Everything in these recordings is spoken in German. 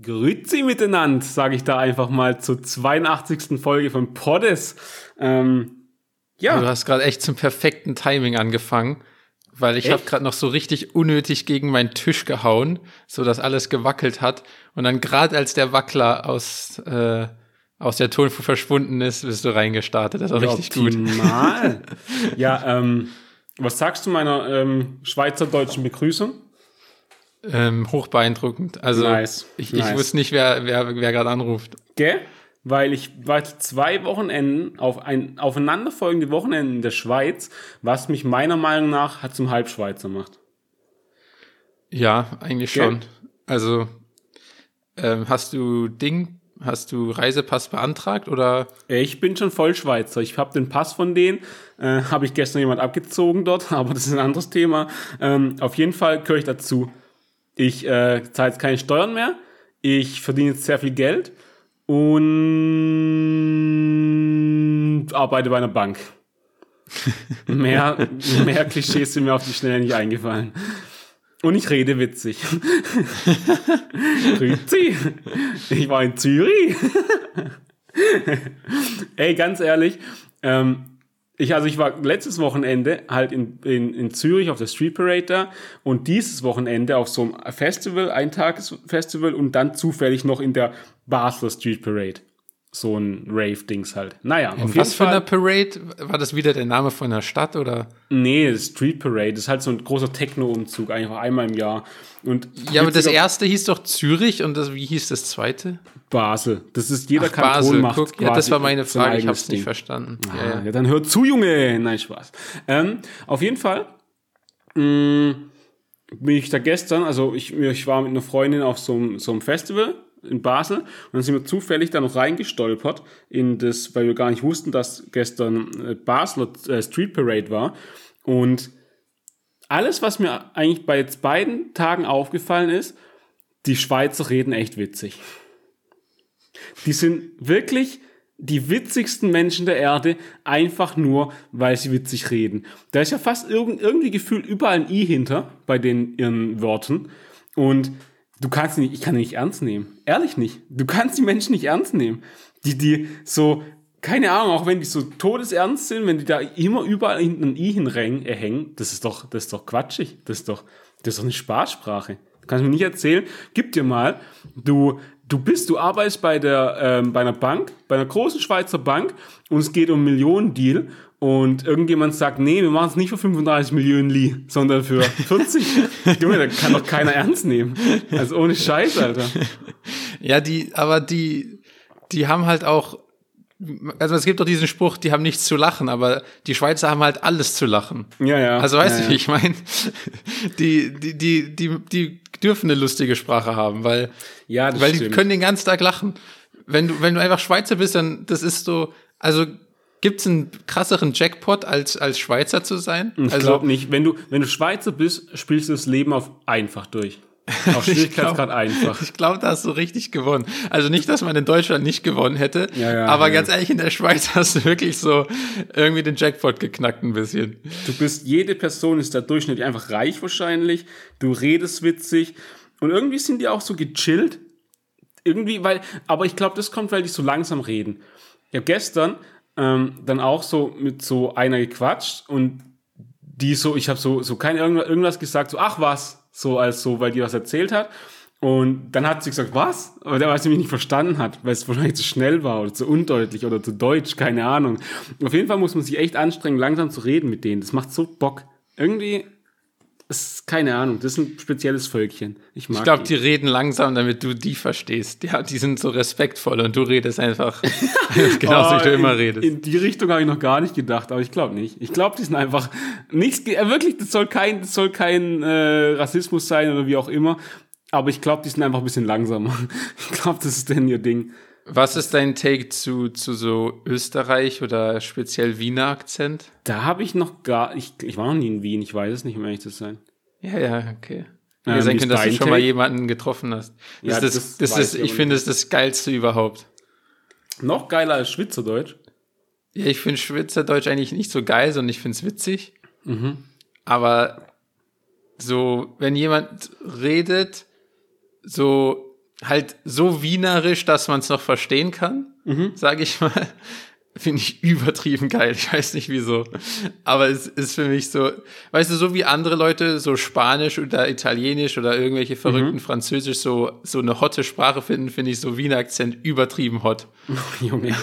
Grüezi miteinander, sage ich da einfach mal zur 82. Folge von Poddes. Ähm, ja. Du hast gerade echt zum perfekten Timing angefangen, weil ich habe gerade noch so richtig unnötig gegen meinen Tisch gehauen, so dass alles gewackelt hat. Und dann gerade als der Wackler aus äh, aus der Tonfuhr verschwunden ist, bist du reingestartet. Das war ja, richtig optimal. gut. ja, ähm, was sagst du meiner ähm, schweizerdeutschen Begrüßung? Ähm, hoch beeindruckend. Also nice. ich, ich nice. wusste nicht, wer, wer, wer gerade anruft. Gell? Weil ich war zwei Wochenenden auf ein aufeinanderfolgende Wochenenden in der Schweiz, was mich meiner Meinung nach hat zum Halbschweizer macht. Ja, eigentlich Gell? schon. Also ähm, hast du Ding, hast du Reisepass beantragt oder? Ich bin schon Vollschweizer. Ich habe den Pass von denen, äh, habe ich gestern jemand abgezogen dort, aber das ist ein anderes Thema. Ähm, auf jeden Fall gehöre ich dazu. Ich äh, zahle jetzt keine Steuern mehr. Ich verdiene jetzt sehr viel Geld und arbeite bei einer Bank. mehr, mehr Klischees sind mir auf die Schnelle nicht eingefallen. Und ich rede witzig. Grüezi. Ich war in Zürich. Ey, ganz ehrlich, ähm, ich, also ich war letztes Wochenende halt in, in, in Zürich auf der Street Parade da und dieses Wochenende auf so einem Festival, Eintagesfestival und dann zufällig noch in der Basler Street Parade so ein Rave-Dings halt. Naja, In auf was für eine Parade? War das wieder der Name von der Stadt oder? Nee, Street Parade. Das ist halt so ein großer Techno-Umzug, einfach einmal im Jahr. Und ja, aber das erste hieß doch Zürich und das, wie hieß das zweite? Basel. Das ist jeder Ach, Kanton Basel. macht Guck, Ja, das war meine Frage, ich hab's nicht verstanden. Ah, ja, ja. ja, dann hört zu, Junge! Nein, Spaß. Ähm, auf jeden Fall mh, mm, bin ich da gestern, also ich, ich war mit einer Freundin auf so, so einem Festival in Basel und dann sind wir zufällig da noch reingestolpert in das, weil wir gar nicht wussten, dass gestern äh, Basler äh, Street Parade war und alles, was mir eigentlich bei jetzt beiden Tagen aufgefallen ist, die Schweizer reden echt witzig. Die sind wirklich die witzigsten Menschen der Erde, einfach nur, weil sie witzig reden. Da ist ja fast irgendwie gefühlt überall ein I hinter bei den ihren Worten. Und du kannst nicht, ich kann die nicht ernst nehmen. Ehrlich nicht. Du kannst die Menschen nicht ernst nehmen. Die, die so, keine Ahnung, auch wenn die so todesernst sind, wenn die da immer überall hinten ein I hinhängen, äh, das ist doch, das ist doch quatschig. Das ist doch, das ist doch eine Spaßsprache. Du kannst mir nicht erzählen, gib dir mal, du, du bist, du arbeitest bei der, ähm, bei einer Bank, bei einer großen Schweizer Bank und es geht um einen Millionendeal und irgendjemand sagt, nee, wir machen es nicht für 35 Millionen Li, sondern für 40. Junge, da kann doch keiner ernst nehmen. Also ohne Scheiß, Alter. Ja, die, aber die, die haben halt auch, also es gibt doch diesen Spruch, die haben nichts zu lachen, aber die Schweizer haben halt alles zu lachen. Ja, ja. Also weißt ja, du, wie ich meine? Die, die, die, die, die dürfen eine lustige Sprache haben, weil, ja, weil die können den ganzen Tag lachen. Wenn du, wenn du einfach Schweizer bist, dann, das ist so, also Gibt es einen krasseren Jackpot, als, als Schweizer zu sein? Ich also, glaube nicht. Wenn du, wenn du Schweizer bist, spielst du das Leben auf einfach durch. Auf Schwierigkeitsgrad einfach. Ich glaube, da hast du richtig gewonnen. Also nicht, dass man in Deutschland nicht gewonnen hätte, ja, ja, aber ja. ganz ehrlich, in der Schweiz hast du wirklich so irgendwie den Jackpot geknackt ein bisschen. Du bist, jede Person ist da durchschnittlich einfach reich wahrscheinlich. Du redest witzig und irgendwie sind die auch so gechillt. Irgendwie, weil, aber ich glaube, das kommt, weil die so langsam reden. Ich habe gestern ähm, dann auch so mit so einer gequatscht und die so, ich habe so, so kein irgendwas gesagt, so, ach was, so als so, weil die was erzählt hat. Und dann hat sie gesagt, was? Aber der, weil sie mich nicht verstanden hat, weil es wahrscheinlich zu schnell war oder zu undeutlich oder zu deutsch, keine Ahnung. Auf jeden Fall muss man sich echt anstrengen, langsam zu reden mit denen. Das macht so Bock. Irgendwie ist keine Ahnung, das ist ein spezielles Völkchen. Ich, ich glaube, die. die reden langsam, damit du die verstehst. Ja, die sind so respektvoll und du redest einfach genauso, oh, wie du immer redest. In die Richtung habe ich noch gar nicht gedacht, aber ich glaube nicht. Ich glaube, die sind einfach nichts, äh, wirklich, das soll kein, das soll kein äh, Rassismus sein oder wie auch immer. Aber ich glaube, die sind einfach ein bisschen langsamer. Ich glaube, das ist denn ihr Ding. Was ist dein Take zu, zu so Österreich oder speziell Wiener Akzent? Da habe ich noch gar, ich, ich war noch nie in Wien, ich weiß es nicht, um ehrlich zu sein. Ja, ja, okay. Ähm, sein können, dass du schon Take? mal jemanden getroffen hast. Das ja, das, das, das ist, ich, finde, es das Geilste überhaupt. Noch geiler als Schweizerdeutsch? Ja, ich finde Schweizerdeutsch eigentlich nicht so geil, sondern ich finde es witzig. Mhm. Aber so, wenn jemand redet, so halt so wienerisch, dass man es noch verstehen kann, mhm. sage ich mal. Finde ich übertrieben geil. Ich weiß nicht wieso. Aber es ist für mich so, weißt du, so wie andere Leute so Spanisch oder Italienisch oder irgendwelche mhm. verrückten mhm. Französisch so, so eine hotte Sprache finden, finde ich so Wiener Akzent übertrieben hot. Oh, Junge.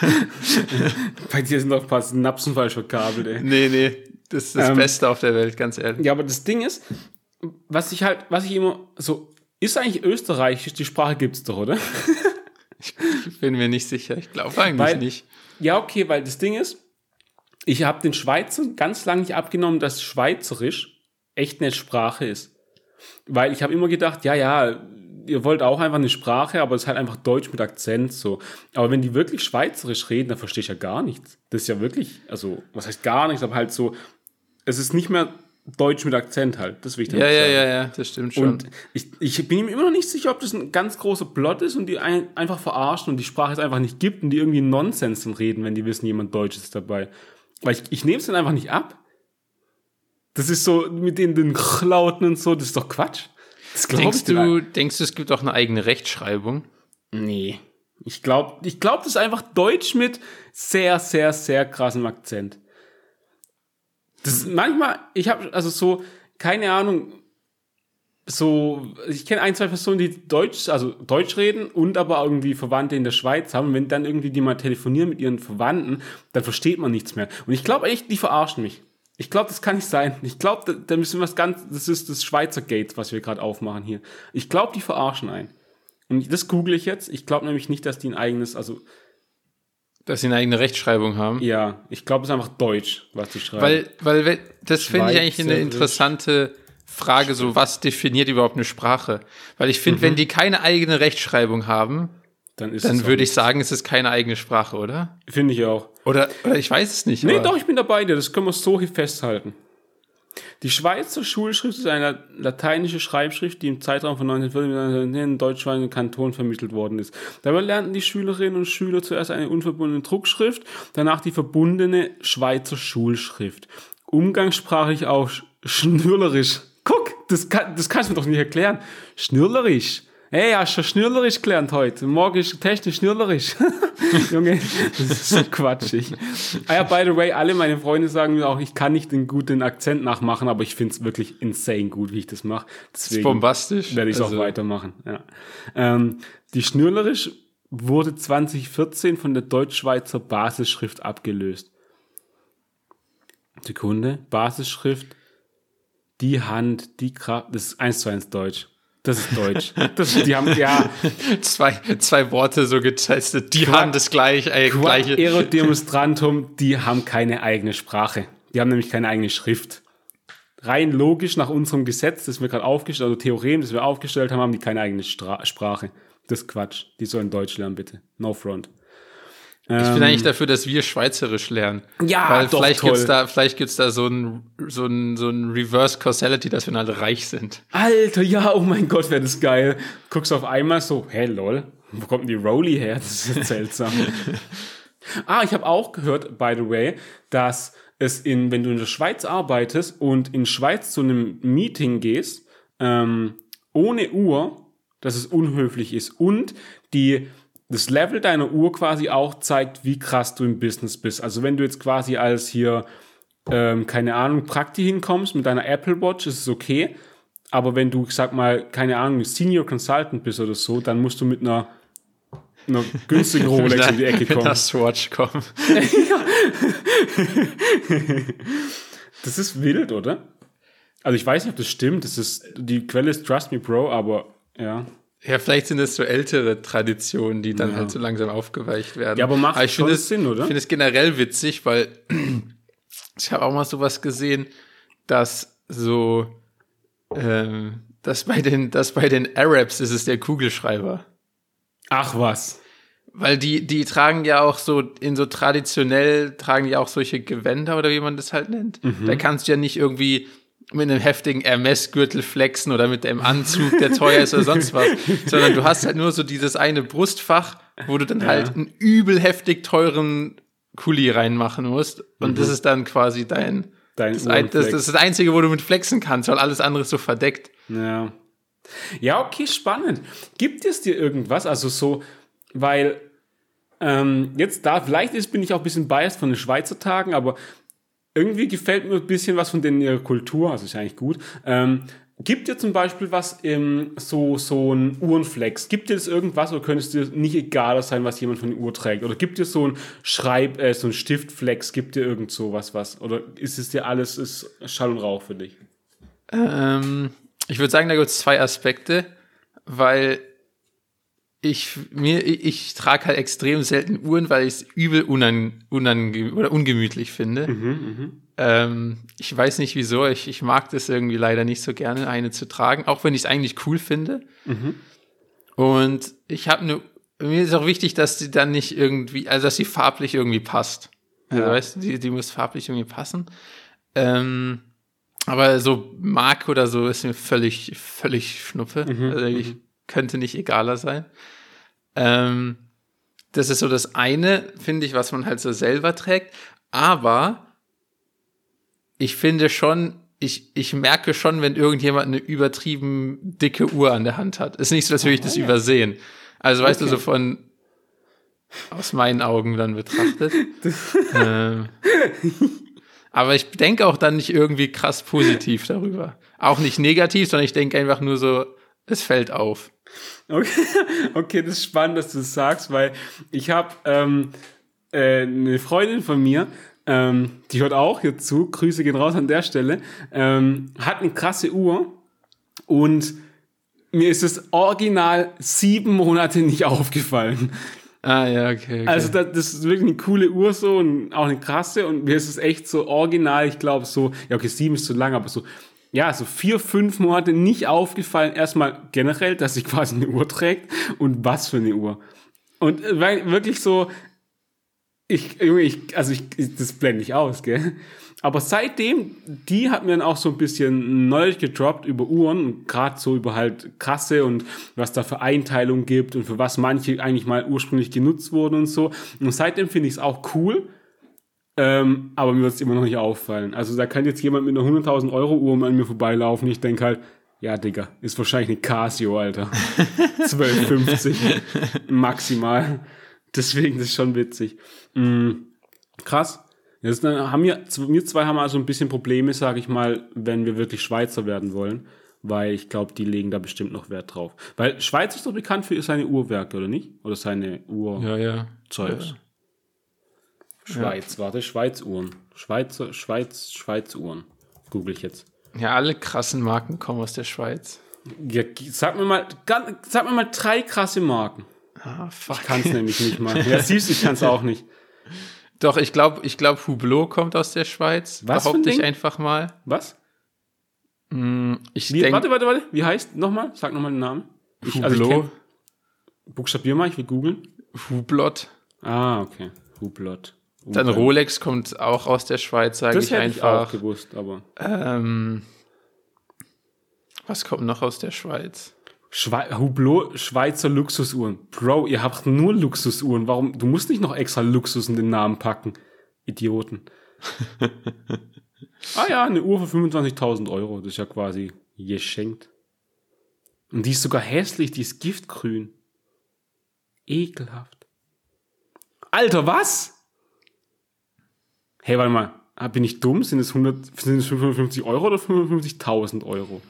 Bei dir sind noch ein paar Synapsen falsch verkabelt, ey. Nee, nee. Das ist das ähm, Beste auf der Welt, ganz ehrlich. Ja, aber das Ding ist, was ich halt, was ich immer so, ist eigentlich Österreichisch, die Sprache gibt's doch, oder? ich bin mir nicht sicher. Ich glaube eigentlich Weil, nicht. Ja, okay, weil das Ding ist, ich habe den Schweizern ganz lange nicht abgenommen, dass Schweizerisch echt eine Sprache ist. Weil ich habe immer gedacht, ja, ja, ihr wollt auch einfach eine Sprache, aber es ist halt einfach Deutsch mit Akzent so. Aber wenn die wirklich Schweizerisch reden, dann verstehe ich ja gar nichts. Das ist ja wirklich, also, was heißt gar nichts, aber halt so, es ist nicht mehr Deutsch mit Akzent halt. Das will ich ja, ja, ja, ja, das stimmt schon. Und ich, ich bin mir immer noch nicht sicher, ob das ein ganz großer Plot ist und die ein, einfach verarschen und die Sprache es einfach nicht gibt und die irgendwie Nonsens reden, wenn die wissen, jemand Deutsch ist dabei. Weil ich, ich nehme es dann einfach nicht ab. Das ist so mit den, den Lauten und so, das ist doch Quatsch. denkst du, denkst du, es gibt auch eine eigene Rechtschreibung? Nee. Ich glaube, ich glaub, das ist einfach Deutsch mit sehr, sehr, sehr krassem Akzent. Das manchmal, ich habe also so, keine Ahnung, so, ich kenne ein, zwei Personen, die Deutsch, also Deutsch reden und aber irgendwie Verwandte in der Schweiz haben. Wenn dann irgendwie die mal telefonieren mit ihren Verwandten, dann versteht man nichts mehr. Und ich glaube echt, die verarschen mich. Ich glaube, das kann nicht sein. Ich glaube, da, da müssen wir was ganz, das ist das Schweizer Gate, was wir gerade aufmachen hier. Ich glaube, die verarschen einen. Und das google ich jetzt. Ich glaube nämlich nicht, dass die ein eigenes, also dass sie eine eigene Rechtschreibung haben? Ja, ich glaube, es ist einfach Deutsch, was die schreiben. Weil, weil das finde ich eigentlich eine interessante Frage, so was definiert überhaupt eine Sprache? Weil ich finde, mhm. wenn die keine eigene Rechtschreibung haben, dann, dann würde ich sagen, es ist keine eigene Sprache, oder? Finde ich auch. Oder, oder ich weiß es nicht. Nee, doch, ich bin dabei. Das können wir so hier festhalten. Die Schweizer Schulschrift ist eine lateinische Schreibschrift, die im Zeitraum von 1940 in deutschsprachigen Kanton vermittelt worden ist. Dabei lernten die Schülerinnen und Schüler zuerst eine unverbundene Druckschrift, danach die verbundene Schweizer Schulschrift. Umgangssprachlich auch schnürlerisch. Guck, das, kann, das kannst du mir doch nicht erklären. Schnürlerisch. Hey, hast du schnürlerisch gelernt heute? Morgen ist technisch schnürlerisch. Junge, das ist so quatschig. Ah ja, by the way, alle meine Freunde sagen mir auch, ich kann nicht den guten Akzent nachmachen, aber ich finde es wirklich insane gut, wie ich das mache. Deswegen das ist bombastisch. Werde ich es also. auch weitermachen. Ja. Ähm, die schnürlerisch wurde 2014 von der Deutschschweizer Basisschrift abgelöst. Sekunde, Basisschrift, die Hand, die Kraft, das ist eins zu eins Deutsch. Das ist Deutsch. Das, die haben ja zwei, zwei Worte so getestet. Die haben das gleich, äh, gleiche. Aerodemonstrantum, die haben keine eigene Sprache. Die haben nämlich keine eigene Schrift. Rein logisch nach unserem Gesetz, das wir gerade aufgestellt, also Theorem, das wir aufgestellt haben, haben die keine eigene Stra Sprache. Das ist Quatsch. Die sollen Deutsch lernen, bitte. No front. Ich bin ähm, eigentlich dafür, dass wir Schweizerisch lernen. Ja, Weil doch, vielleicht toll. gibt's da, vielleicht gibt's da so ein, so ein, so ein Reverse Causality, dass wir alle reich sind. Alter, ja, oh mein Gott, wäre das geil. Guckst auf einmal so, hä, lol, wo kommt denn die Rolli her? Das ist seltsam. ah, ich habe auch gehört, by the way, dass es in, wenn du in der Schweiz arbeitest und in Schweiz zu einem Meeting gehst, ähm, ohne Uhr, dass es unhöflich ist und die das Level deiner Uhr quasi auch zeigt, wie krass du im Business bist. Also wenn du jetzt quasi als hier, ähm, keine Ahnung, Prakti hinkommst mit deiner Apple Watch, ist es okay. Aber wenn du, sag mal, keine Ahnung, Senior Consultant bist oder so, dann musst du mit einer, einer günstigen Rolex in die Ecke kommen. Mit Swatch kommen. das ist wild, oder? Also ich weiß nicht, ob das stimmt. Das ist, die Quelle ist Trust Me Bro, aber ja. Ja, vielleicht sind es so ältere Traditionen, die dann ja. halt so langsam aufgeweicht werden. Ja, aber macht aber ich schon es, Sinn, oder? Ich finde es generell witzig, weil ich habe auch mal sowas gesehen, dass so, ähm, dass bei den, dass bei den Arabs ist es der Kugelschreiber. Ach was. Weil die, die tragen ja auch so, in so traditionell tragen die auch solche Gewänder oder wie man das halt nennt. Mhm. Da kannst du ja nicht irgendwie mit einem heftigen Hermes-Gürtel flexen oder mit einem Anzug, der teuer ist oder sonst was, sondern du hast halt nur so dieses eine Brustfach, wo du dann ja. halt einen übel heftig teuren Kuli reinmachen musst und mhm. das ist dann quasi dein, dein das, ein, das, das, ist das Einzige, wo du mit flexen kannst, weil alles andere ist so verdeckt. Ja. Ja, okay, spannend. Gibt es dir irgendwas, also so, weil ähm, jetzt da, vielleicht ist, bin ich auch ein bisschen biased von den Schweizer Tagen, aber irgendwie gefällt mir ein bisschen was von denen ihrer Kultur, also ist eigentlich gut. Ähm, Gibt dir zum Beispiel was im, so, so ein Uhrenflex? Gibt dir das irgendwas oder könntest dir nicht egal sein, was jemand von der Uhr trägt? Oder gibt dir so ein Schreib, äh, so ein Stiftflex? Gibt dir irgend sowas was? Oder ist es dir alles ist Schall und Rauch für dich? Ähm, ich würde sagen, da gibt es zwei Aspekte, weil ich mir ich, ich trage halt extrem selten Uhren, weil ich es übel unan, unange oder ungemütlich finde. Mhm, ähm, ich weiß nicht wieso, ich, ich mag das irgendwie leider nicht so gerne, eine zu tragen, auch wenn ich es eigentlich cool finde. Mhm. Und ich habe eine, mir ist auch wichtig, dass die dann nicht irgendwie, also dass sie farblich irgendwie passt. Also, ja. weißt du, die, die muss farblich irgendwie passen. Ähm, aber so Mark oder so ist mir völlig, völlig schnuppe. Mhm, also ich mhm. könnte nicht egaler sein. Ähm, das ist so das eine, finde ich, was man halt so selber trägt. Aber ich finde schon, ich, ich merke schon, wenn irgendjemand eine übertrieben dicke Uhr an der Hand hat. Ist nicht so, als würde ich das übersehen. Also weißt okay. du, so von aus meinen Augen dann betrachtet. ähm, aber ich denke auch dann nicht irgendwie krass positiv darüber. Auch nicht negativ, sondern ich denke einfach nur so, es fällt auf. Okay, okay das ist spannend, dass du das sagst, weil ich habe ähm, äh, eine Freundin von mir, ähm, die hört auch hier zu, Grüße gehen raus an der Stelle, ähm, hat eine krasse Uhr und mir ist es original sieben Monate nicht aufgefallen. Ah, ja, okay. okay. Also, das, das, ist wirklich eine coole Uhr so und auch eine krasse und mir ist es echt so original, ich glaube so, ja, okay, sieben ist zu lang, aber so, ja, so vier, fünf Monate nicht aufgefallen, erstmal generell, dass sie quasi eine Uhr trägt und was für eine Uhr. Und äh, wirklich so, ich, Junge, ich, also ich, das blende ich aus, gell? Aber seitdem, die hat mir dann auch so ein bisschen Knowledge gedroppt über Uhren gerade so über halt Kasse und was da für Einteilungen gibt und für was manche eigentlich mal ursprünglich genutzt wurden und so. Und seitdem finde ich es auch cool. Ähm, aber mir wird es immer noch nicht auffallen. Also da kann jetzt jemand mit einer 100.000 Euro Uhr an mir vorbeilaufen. Ich denke halt, ja, Digga, ist wahrscheinlich eine Casio, Alter. 12,50 maximal. Deswegen das ist schon witzig. Mhm. Krass. Jetzt haben wir, wir zwei haben also ein bisschen Probleme, sage ich mal, wenn wir wirklich Schweizer werden wollen, weil ich glaube, die legen da bestimmt noch Wert drauf. Weil Schweiz ist doch bekannt für seine Uhrwerke, oder nicht? Oder seine Uhr ja, ja. Zeugs. Ja. Schweiz, ja. warte, Schweiz-Uhren. Schweizer, Schweiz, Schweiz-Uhren. Google ich jetzt. Ja, alle krassen Marken kommen aus der Schweiz. Ja, sag mir mal, sag mir mal drei krasse Marken. Ah, fuck. Ich kann es nämlich nicht mal. Ja, siehst du, ich kann es auch nicht. Doch, ich glaube, ich glaub, Hublot kommt aus der Schweiz. Was Behaupte ich einfach mal. Was? Mm, ich Wie, denk, warte, warte, warte. Wie heißt nochmal? Sag nochmal den Namen. Ich, Hublot. Also ich kenn, buchstabier mal, ich will googeln. Hublot. Ah, okay. Hublot. Dann Rolex kommt auch aus der Schweiz, sage ich einfach. Ich auch gewusst, aber. Ähm, was kommt noch aus der Schweiz? Schwe Hublot, Schweizer Luxusuhren. Bro, ihr habt nur Luxusuhren. Warum? Du musst nicht noch extra Luxus in den Namen packen. Idioten. ah ja, eine Uhr für 25.000 Euro. Das ist ja quasi geschenkt. Und die ist sogar hässlich. Die ist giftgrün. Ekelhaft. Alter, was? Hey, warte mal. Ah, bin ich dumm? Sind es, 100, sind es 55 Euro oder 55.000 Euro?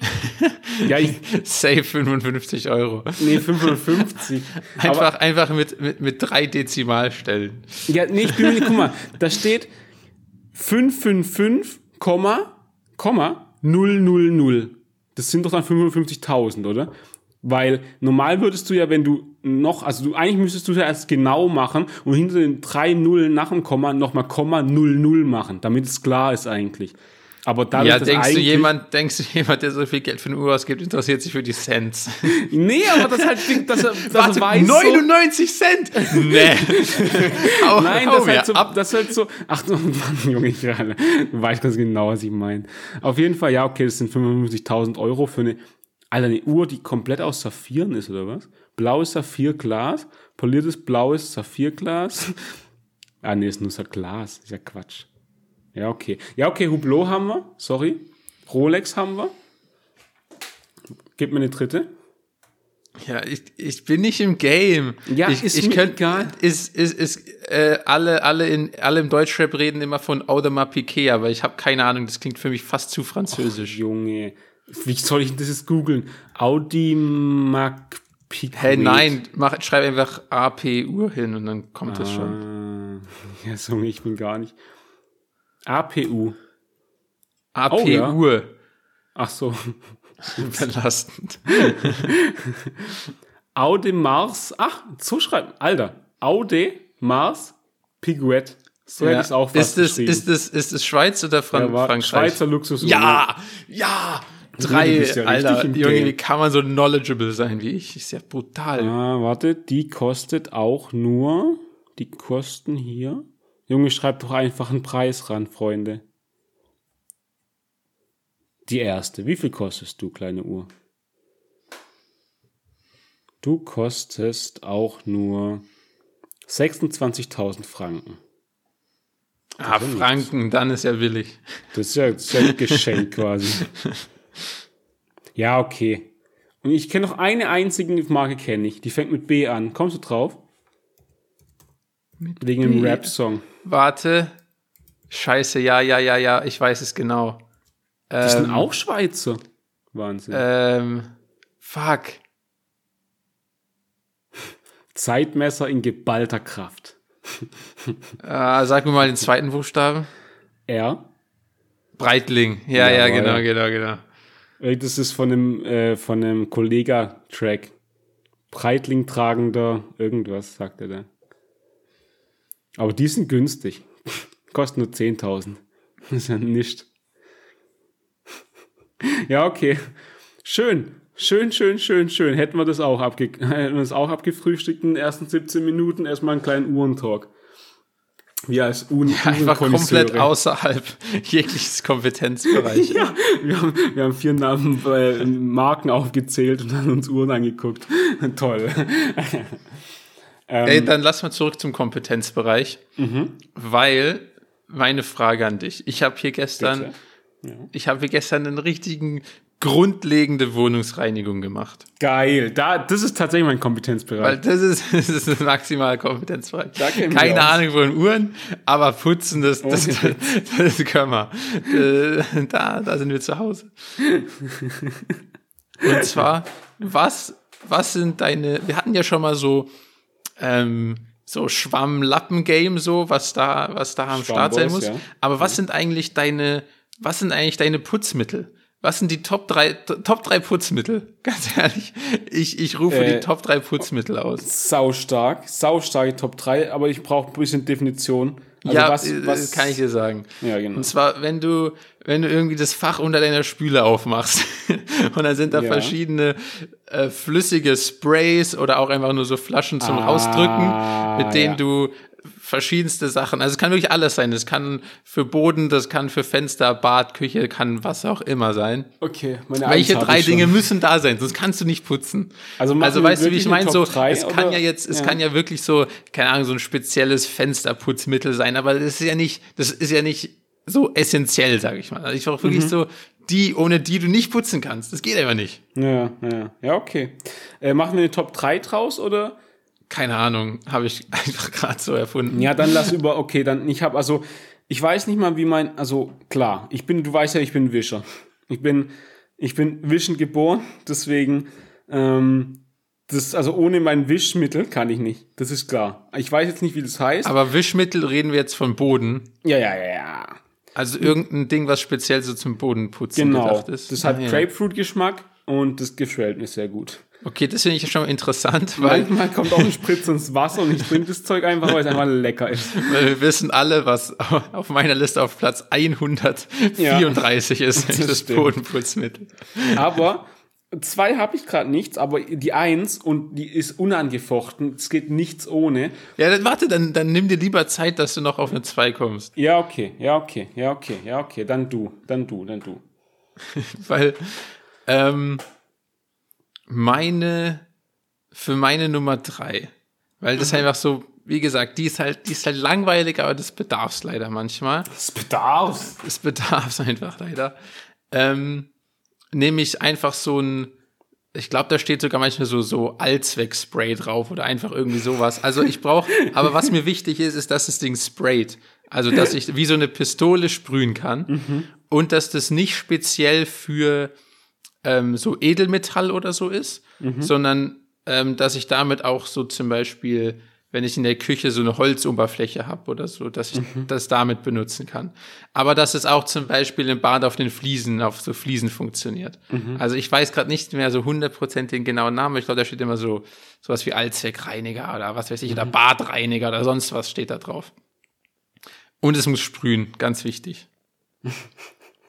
ja, ich. Safe 55 Euro. Nee, 55. einfach, Aber, einfach mit, mit, mit drei Dezimalstellen. Ja, nee, ich bin mir nicht, guck mal, da steht 555, Komma, Komma, 000. Das sind doch dann 55.000, oder? Weil normal würdest du ja, wenn du noch, also du eigentlich müsstest du ja erst genau machen und hinter den drei Nullen nach dem Komma nochmal Komma 00 machen, damit es klar ist eigentlich. Aber dadurch, ja, denkst du jemand, denkst du jemand, der so viel Geld für eine Uhr ausgibt, interessiert sich für die Cents? nee, aber das halt, dass er, dass Warte, er weiß 99 so, Cent? nee. hau, Nein, das, halt so, ab. das halt so, ach Mann, Junge, ich, du weißt ganz genau, was ich meine. Auf jeden Fall, ja, okay, das sind 55.000 Euro für eine, Alter, eine Uhr, die komplett aus Saphiren ist, oder was? Blaues Saphirglas, poliertes blaues Saphirglas. ah, nee, ist nur so Glas, ist ja Quatsch. Ja, okay. Ja, okay, Hublot haben wir, sorry. Rolex haben wir. Gib mir eine dritte. Ja, ich, ich bin nicht im Game. Ja, ich, ist ich könnt, egal. Ist, ist, ist, äh, alle, alle, in, alle im Deutschrap reden immer von Audemars Piquet, aber ich habe keine Ahnung, das klingt für mich fast zu französisch. Junge. Wie soll ich das jetzt googeln? Audi Mac Piquet. Hey, nein, mach, schreib einfach APU hin und dann kommt das schon. Ah, ja, so, ich bin gar nicht. APU. APU. ja. Ach so. Belastend. Aude Mars. Ach, so schreiben. Alter. Aude Mars Piguet. So hätte ich es auch fast ist es, ist es, ist es Schweiz oder Fran Ja, Frankreich? Schweizer Luxus. Ja, ja. Drei, ja Alter. Junge, wie kann man so knowledgeable sein wie ich? Ist ja brutal. Ah, warte, die kostet auch nur. Die kosten hier. Junge, schreibt doch einfach einen Preis ran, Freunde. Die erste. Wie viel kostest du, kleine Uhr? Du kostest auch nur 26.000 Franken. ah, Franken, dann ist ja willig. Das ist ja, das ist ja ein Geschenk quasi. Ja, okay. Und ich kenne noch eine einzige Marke, kenne ich. Die fängt mit B an. Kommst du drauf? Wegen dem B? Rap-Song. Warte. Scheiße, ja, ja, ja, ja, ich weiß es genau. Die sind Ähm, auch Schweizer. Wahnsinn. Ähm, fuck. Zeitmesser in geballter Kraft. Äh, sag mir mal den zweiten Buchstaben. R. Breitling. Ja, ja, Jawohl. genau, genau, genau. Äh, Das ist von einem, äh, von einem Kollega-Track. Breitling tragender irgendwas, sagt er da. Aber die sind günstig. Kosten nur 10.000. Das ist ja nicht. Ja, okay. Schön. Schön, schön, schön, schön. Hätten wir das auch, abge hätten wir das auch abgefrühstückt in den ersten 17 Minuten. Erstmal einen kleinen Uhrentalk. Wir als Uhren Einfach Uhrenkonnoisseure. komplett außerhalb jegliches Kompetenzbereich. Ja, wir haben, wir haben vier Namen, äh, Marken aufgezählt und dann uns Uhren angeguckt. Toll. Ey, dann lass mal zurück zum Kompetenzbereich, weil meine Frage an dich. Ich habe hier gestern, Bitte. ich habe hier gestern einen richtigen grundlegende Wohnungsreinigung gemacht. Geil. Da, das ist tatsächlich mein Kompetenzbereich. Weil das ist, das ist ein maximaler Kompetenzbereich. Keine. Ahnung von Uhren, aber putzen, das, das, Okay. das können wir. Äh, Da, da sind wir zu Hause. Und zwar, was, was sind deine, wir hatten ja schon mal so, ähm, so Schwamm-Lappen-Game, so, was da, was da am Start sein muss. Ja. Aber was sind eigentlich deine, was sind eigentlich deine Putzmittel? Was sind die Top 3, Top 3 Putzmittel? Ganz ehrlich. Ich, ich rufe Äh, die Top 3 Putzmittel aus. Saustark. Saustarke Top 3, aber ich brauche ein bisschen Definition. Also ja, was, äh, was kann ich dir sagen. Ja, genau. Und zwar, wenn du, wenn du irgendwie das Fach unter deiner Spüle aufmachst und dann sind da Ja. verschiedene äh, flüssige Sprays oder auch einfach nur so Flaschen zum Rausdrücken, mit denen Ah, ja. du verschiedenste Sachen, also es kann wirklich alles sein. Das kann für Boden, das kann für Fenster, Bad, Küche, kann was auch immer sein. Okay, meine Welche Eins hab drei. Dinge müssen da sein, sonst kannst du nicht putzen. Also also weißt du, wie ich meine? eine So, drei, es kann ja jetzt, es Ja. kann ja wirklich so, keine Ahnung, so ein spezielles Fensterputzmittel sein, aber das ist ja nicht, das ist ja nicht so essentiell, sage ich mal. Also ich brauche Mhm. wirklich so die, ohne die du nicht putzen kannst. Das geht einfach nicht. Ja, ja, ja, okay. Äh, machen wir eine Top 3 draus oder? Keine Ahnung, habe ich einfach gerade so erfunden. Ja, dann lass über, okay, dann, ich habe, also, ich weiß nicht mal, wie mein, also, klar, ich bin, du weißt ja, ich bin Wischer. Ich bin, ich bin wischend geboren, deswegen, ähm, das, also ohne mein Wischmittel kann ich nicht, das ist klar. Ich weiß jetzt nicht, wie das heißt. Aber Wischmittel reden wir jetzt von Boden. ja, ja, ja, ja. Also irgendein Ding, was speziell so zum Bodenputzen Genau. gedacht ist. Das hat Ah, ja. Grapefruit-Geschmack und das gefällt mir sehr gut. Okay, das finde ich ja schon interessant, weil Manchmal kommt auch ein Spritz ins Wasser und ich trinke das Zeug einfach, weil es einfach lecker ist. Weil wir wissen alle, was auf meiner Liste auf Platz 134 ist, das das, stimmt. Bodenputzmittel. Aber zwei habe ich gerade nichts, aber die eins und die ist unangefochten. Es geht nichts ohne. Ja, dann warte, dann, dann nimm dir lieber Zeit, dass du noch auf eine 2 kommst. Ja, okay, ja, okay, ja, okay, ja, okay. Dann du, dann du, dann du. Weil ähm, meine, für meine Nummer 3, weil das einfach so, wie gesagt, die ist halt, die ist halt langweilig, aber das bedarf leider manchmal. Das bedarf. Es bedarf einfach leider. Ähm, nehme ich einfach so ein, ich glaube, da steht sogar manchmal so, so Allzweck-Spray drauf oder einfach irgendwie sowas. Also ich brauche, aber was mir wichtig ist, ist, dass das Ding sprayt. Also, dass ich wie so eine Pistole sprühen kann mhm. und dass das nicht speziell für ähm, so Edelmetall oder so ist, mhm. sondern ähm, dass ich damit auch so zum Beispiel wenn ich in der Küche so eine Holzoberfläche habe oder so, dass ich mhm. das damit benutzen kann. Aber dass es auch zum Beispiel im Bad auf den Fliesen, auf so Fliesen funktioniert. Mhm. Also ich weiß gerade nicht mehr so hundertprozentig den genauen Namen. Ich glaube, da steht immer so sowas wie Allzweckreiniger oder was weiß ich, mhm. oder Badreiniger oder sonst was steht da drauf. Und es muss sprühen, ganz wichtig.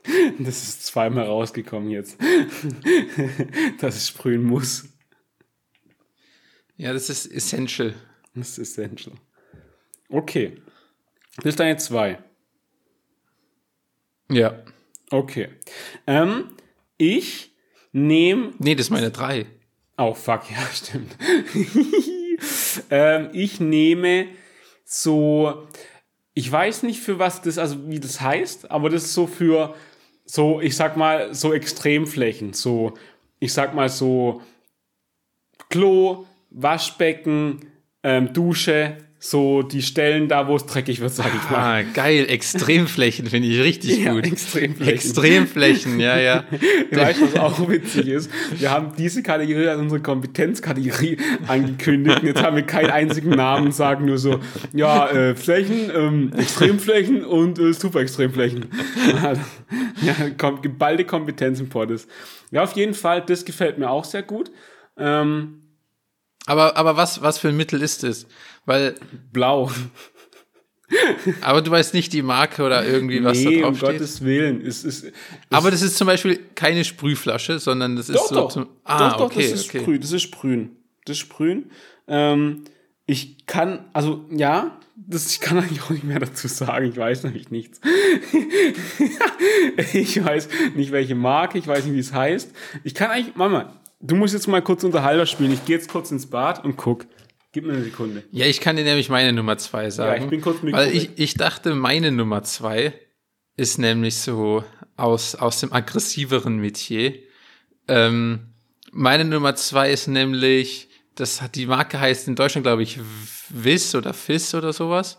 Das ist zweimal rausgekommen jetzt, dass es sprühen muss. Ja, das ist essential. Das ist essential. Okay. Das ist deine zwei. Ja. Okay. Ähm, ich nehme. Nee, das ist meine drei. Oh, fuck, ja, stimmt. ähm, ich nehme so. Ich weiß nicht für was das, also wie das heißt, aber das ist so für so, ich sag mal, so Extremflächen. So, ich sag mal so Klo, Waschbecken, ähm, Dusche, so die Stellen da, wo es dreckig wird, sag ich mal. Ah, geil, Extremflächen finde ich richtig ja, gut. Extremflächen. Extremflächen, ja, ja. weißt du, was auch witzig ist? Wir haben diese Kategorie als unsere Kompetenzkategorie angekündigt und jetzt haben wir keinen einzigen Namen, sagen nur so, ja, äh, Flächen, ähm, Extremflächen und äh, Super-Extremflächen. ja, kommt geballte Kompetenz im Poddes. Ja, auf jeden Fall, das gefällt mir auch sehr gut. Ähm, aber, aber was, was für ein Mittel ist es? Weil. Blau. aber du weißt nicht die Marke oder irgendwie was nee, da drauf um steht. Gottes Willen. Es, es, es aber das ist zum Beispiel keine Sprühflasche, sondern das ist doch, so doch. zum. Ah, doch, doch, okay, das ist okay. Sprüh, das ist Sprühen. Das ist Sprühen. Ähm, ich kann, also ja, das, ich kann eigentlich auch nicht mehr dazu sagen. Ich weiß nämlich nichts. ich weiß nicht, welche Marke, ich weiß nicht, wie es heißt. Ich kann eigentlich, Mama, du musst jetzt mal kurz Unterhalter spielen. Ich gehe jetzt kurz ins Bad und guck. Gib mir eine Sekunde. Ja, ich kann dir nämlich meine Nummer zwei sagen. Ja, ich bin kurz mit Weil ich, ich dachte, meine Nummer zwei ist nämlich so aus, aus dem aggressiveren Metier. Ähm, meine Nummer zwei ist nämlich, das hat die Marke heißt in Deutschland, glaube ich, Wiss oder Fiss oder sowas.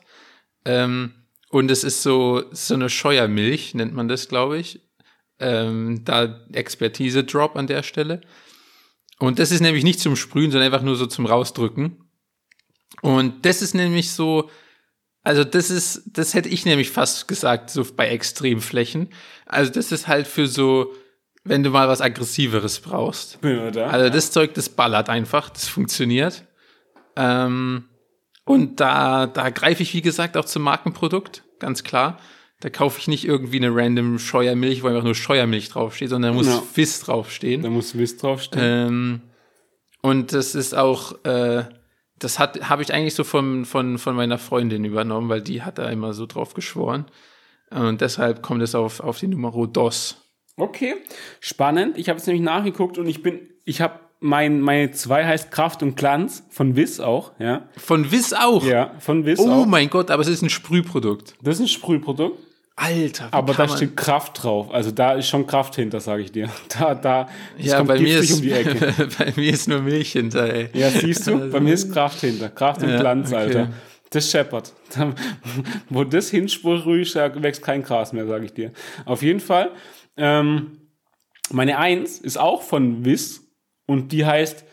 Ähm, und es ist so, so eine Scheuermilch, nennt man das, glaube ich. Ähm, da Expertise-Drop an der Stelle. Und das ist nämlich nicht zum Sprühen, sondern einfach nur so zum Rausdrücken. Und das ist nämlich so, also das ist, das hätte ich nämlich fast gesagt, so bei Extremflächen. Also das ist halt für so, wenn du mal was Aggressiveres brauchst. Ja, da, also das Zeug, das ballert einfach, das funktioniert. Ähm, und da, da greife ich, wie gesagt, auch zum Markenprodukt, ganz klar. Da kaufe ich nicht irgendwie eine random Scheuermilch, wo einfach nur Scheuermilch draufsteht, sondern da muss ja. Wiss draufstehen. Da muss Wiss draufstehen. Ähm, und das ist auch, äh, das hat habe ich eigentlich so von, von, von meiner Freundin übernommen, weil die hat da immer so drauf geschworen. Und deshalb kommt es auf, auf die Nummer DOS. Okay, spannend. Ich habe jetzt nämlich nachgeguckt und ich bin, ich habe mein, meine zwei heißt Kraft und Glanz von Wiss auch, ja. Von Wiss auch? Ja, von Wiss oh auch. Oh mein Gott, aber es ist ein Sprühprodukt. Das ist ein Sprühprodukt. Alter, aber da steht Kraft drauf. Also da ist schon Kraft hinter, sage ich dir. Da, da, ja, bei mir ist, um die Ecke. bei mir ist nur Milch hinter, ey. Ja, siehst du, bei mir ist Kraft hinter. Kraft und ja, Glanz, okay. Alter. Das scheppert. Wo das hinsprüht, wächst kein Gras mehr, sage ich dir. Auf jeden Fall. Ähm, meine Eins ist auch von Wiss und die heißt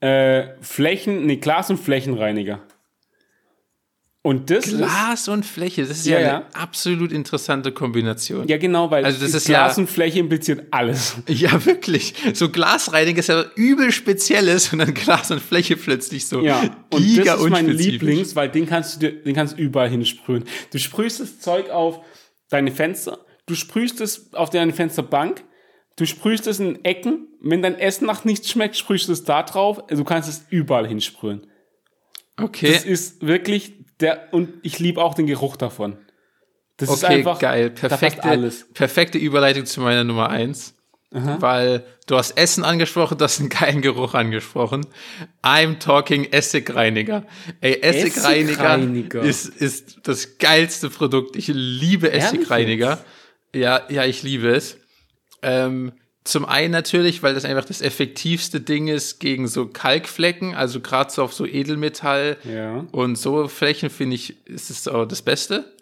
äh, Flächen, nee, Glas- und Flächenreiniger. Und das Glas ist, und Fläche, das ist ja, ja, eine absolut interessante Kombination. Ja, genau, weil also das ist Glas ja, und Fläche impliziert alles. Ja, wirklich. So Glasreiniger ist ja übel Spezielles und dann Glas und Fläche plötzlich so. Ja, und das ist mein Lieblings, weil den kannst du dir, den kannst du überall hinsprühen. Du sprühst das Zeug auf deine Fenster, du sprühst es auf deine Fensterbank, du sprühst es in Ecken. Wenn dein Essen nach nichts schmeckt, sprühst du es da drauf. Du kannst es überall hinsprühen. Okay. Das ist wirklich der, und ich liebe auch den Geruch davon. Das okay, ist einfach geil. Perfekte, perfekte Überleitung zu meiner Nummer eins. Aha. Weil du hast Essen angesprochen, du hast einen geilen Geruch angesprochen. I'm talking Essigreiniger. Ey, Essigreiniger, Essigreiniger. Ist, ist das geilste Produkt. Ich liebe Essigreiniger. Ja, ja, ich liebe es. Ähm, zum einen natürlich, weil das einfach das effektivste Ding ist gegen so Kalkflecken, also gerade so auf so Edelmetall Ja. und so Flächen finde ich, ist es auch das Beste.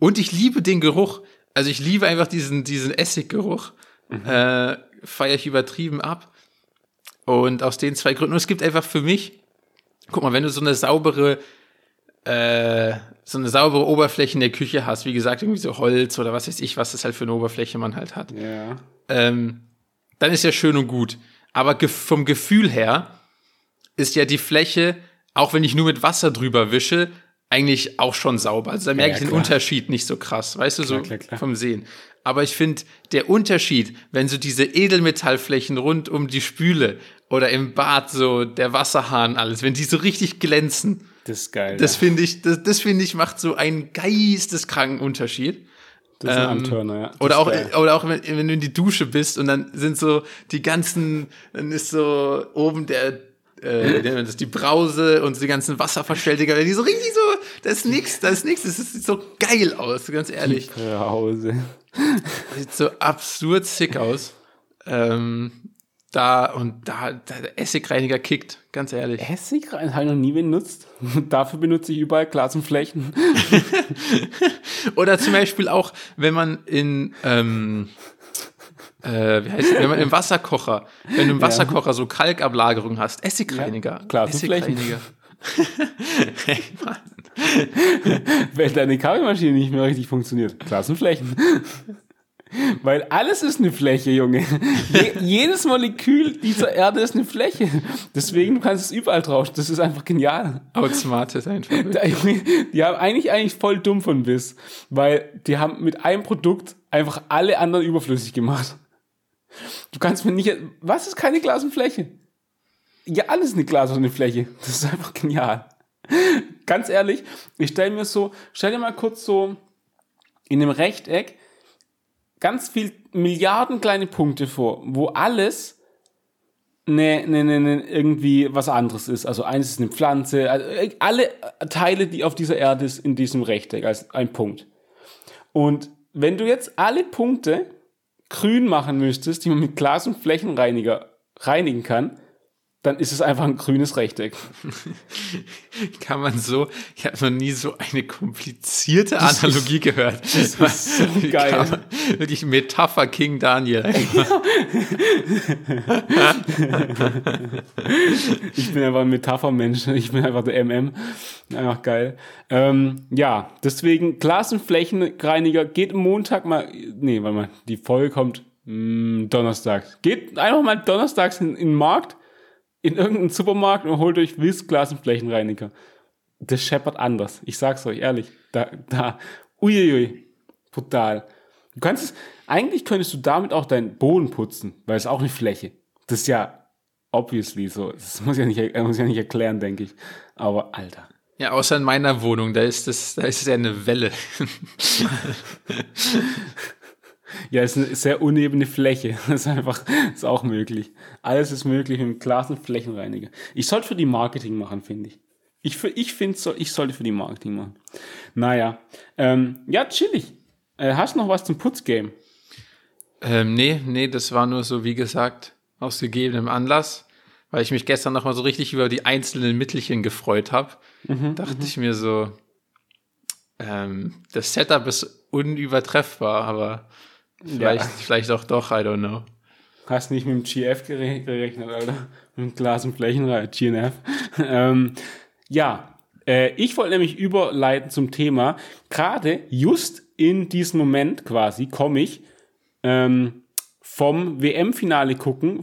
Und ich liebe den Geruch. Also ich liebe einfach diesen, diesen Essiggeruch. Äh, Feiere ich übertrieben ab. Und aus den zwei Gründen. Und es gibt einfach für mich, guck mal, wenn du so eine saubere, äh, so eine saubere Oberfläche in der Küche hast, wie gesagt, irgendwie so Holz oder was weiß ich, was das halt für eine Oberfläche man halt hat Ja. ähm, dann ist ja schön und gut. Aber ge vom Gefühl her ist ja die Fläche, auch wenn ich nur mit Wasser drüber wische, eigentlich auch schon sauber. Also da merke ja, ich den klar. Unterschied nicht so krass, weißt du, so klar, klar. vom Sehen. Aber ich finde, der Unterschied, wenn so diese Edelmetallflächen rund um die Spüle oder im Bad so der Wasserhahn alles, wenn die so richtig glänzen, Das ist geil. das finde ich, das, das finde ich macht so einen geisteskranken Unterschied. das ist ein ähm, Antörner, ja. Das Oder auch, geil. oder auch wenn, wenn du in die Dusche bist und dann sind so die ganzen, dann ist so oben der, äh, das ist die Brause und die ganzen Wasserverschältiger, die so richtig so, das ist nix, das ist nix, das sieht so geil aus, ganz ehrlich. Brause. Das sieht so absurd sick aus. Ähm, da und da, da der Essigreiniger kickt, ganz ehrlich. Essig rein, habe ich noch nie benutzt. Dafür benutze ich überall Glas und Flächen. Oder zum Beispiel auch, wenn man in, ähm, äh, wie heißt das? wenn man im Wasserkocher, wenn du im Wasserkocher so Kalkablagerung hast, Essigreiniger. Ja, zum Essigreiniger. hey, Mann. Weil deine Kaffeemaschine nicht mehr richtig funktioniert. Glas und Flächen. Weil alles ist eine Fläche, Junge. Je, jedes Molekül dieser Erde ist eine Fläche. Deswegen du kannst es überall drauf. Das ist einfach genial. Outsmartet einfach. Die haben eigentlich eigentlich voll dumm von Biss, weil die haben mit einem Produkt einfach alle anderen überflüssig gemacht. Du kannst mir nicht, was ist keine Glas und Fläche? Ja, alles eine Glas und eine Fläche. Das ist einfach genial. Ganz ehrlich, ich stelle mir so, stell dir mal kurz so in einem Rechteck ganz viel Milliarden kleine Punkte vor, wo alles ne, ne, ne, ne, irgendwie was anderes ist. Also eins ist eine Pflanze, also alle Teile, die auf dieser Erde ist, in diesem Rechteck als ein Punkt. Und wenn du jetzt alle Punkte grün machen müsstest, die man mit Glas- und Flächenreiniger reinigen kann, dann ist es einfach ein grünes Rechteck. Kann man so, ich habe noch nie so eine komplizierte Analogie gehört. Das ist so geil. wirklich Metapher King Daniel. Ich bin einfach ein Metaphermensch. Ich bin einfach der MM. Einfach geil. Ähm, ja, deswegen Glas- und Flächenreiniger geht Montag mal. Nee, warte mal. Die Folge kommt mh, Donnerstag. Geht einfach mal donnerstags in, in den Markt, in irgendeinen Supermarkt und holt euch Wiss Glas- und Flächenreiniger. Das scheppert anders. Ich sag's euch ehrlich. Da, da, uiuiui. Brutal. Du kannst es, eigentlich könntest du damit auch deinen Boden putzen, weil es auch eine Fläche. Das ist ja obviously so. Das muss ich ja nicht, muss ja nicht erklären, denke ich. Aber Alter. Ja, außer in meiner Wohnung, da ist das, da ist es ja eine Welle. Ja, es ist eine sehr unebene Fläche. Das ist einfach, ist auch möglich. Alles ist möglich mit Glas- und Flächenreiniger. Ich sollte für die Marketing machen, finde ich. Ich, ich finde, so, ich sollte für die Marketing machen. Naja. Ähm, ja, chillig. Äh, hast du noch was zum Putzgame? Ähm, nee, nee, das war nur so, wie gesagt, aus gegebenem Anlass, weil ich mich gestern noch mal so richtig über die einzelnen Mittelchen gefreut habe. dachte ich mir so, ähm, das Setup ist unübertreffbar, aber vielleicht, vielleicht auch doch, I don't know. Hast nicht mit dem GF gere gerechnet, Alter. Mit dem Glas- und Flächenreiniger, GNF. ähm, ja, äh, ich wollte nämlich überleiten zum Thema. Gerade just in diesem Moment quasi komme ich ähm, vom WM-Finale gucken,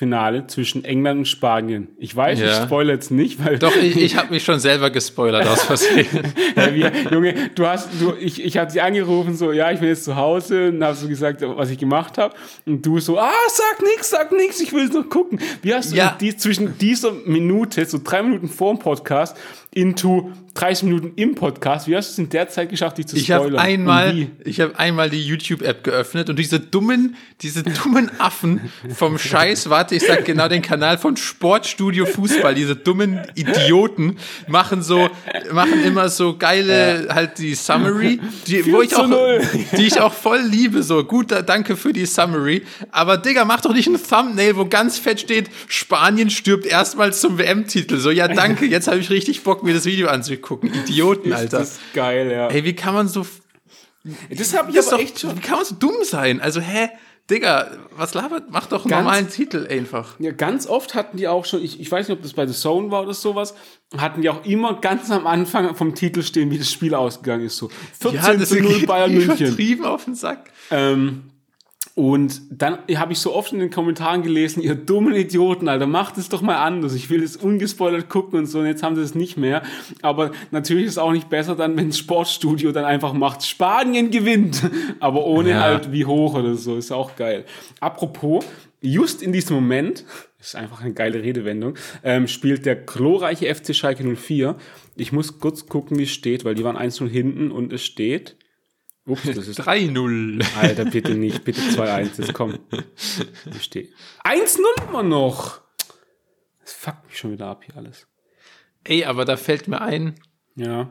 Frauen-WM-Finale zwischen England und Spanien. Ich weiß, ich Ja. spoilere jetzt nicht, weil Doch, ich, ich habe mich schon selber gespoilert aus Versehen. ja, wir, Junge, du hast, du, ich, ich habe sie angerufen, so, ja, ich bin jetzt zu Hause und habe so gesagt, was ich gemacht habe. Und du so, ah, sag nix, sag nix, ich will es noch gucken. Wie hast du Ja. die, zwischen dieser Minute, so drei Minuten vor dem Podcast, into 30 Minuten im Podcast. Wie hast du es in der Zeit geschafft, dich zu ich spoilern? Hab einmal, ich habe einmal die YouTube-App geöffnet und diese dummen, diese dummen Affen vom Scheiß, warte, ich sag genau den Kanal von Sportstudio Fußball, diese dummen Idioten machen so, machen immer so geile, halt die Summary, die, wo ich auch, die ich auch voll liebe, so. Gut, danke für die Summary. Aber Digga, mach doch nicht ein Thumbnail, wo ganz fett steht, Spanien stirbt erstmals zum WM-Titel. So, ja, danke, jetzt habe ich richtig Bock, mir das Video anzugucken. Idioten, Alter. Das ist geil, ja. Ey, wie kann man so. Das habe ich das aber doch, echt schon. Wie kann man so dumm sein? Also, hä? Digga, was labert? Mach doch einen ganz, normalen Titel einfach. Ja, ganz oft hatten die auch schon, ich, ich weiß nicht, ob das bei The Zone war oder sowas, hatten die auch immer ganz am Anfang vom Titel stehen, wie das Spiel ausgegangen ist. So 14 ja, zu 0 Bayern München. Übertrieben auf den Sack. Ähm, und dann habe ich so oft in den Kommentaren gelesen, ihr dummen Idioten, Alter, macht es doch mal anders. Ich will es ungespoilert gucken und so, und jetzt haben sie es nicht mehr. Aber natürlich ist es auch nicht besser dann, wenn das Sportstudio dann einfach macht, Spanien gewinnt. Aber ohne ja. halt wie hoch oder so, ist auch geil. Apropos, just in diesem Moment, ist einfach eine geile Redewendung, ähm, spielt der glorreiche FC Schalke 04. Ich muss kurz gucken, wie es steht, weil die waren 1-0 hinten und es steht Ups, das ist 3-0. Alter, bitte nicht, bitte 2-1, jetzt komm. Ich stehe. 1-0 immer noch. Das fuckt mich schon wieder ab hier alles. Ey, aber da fällt mir ein. Ja.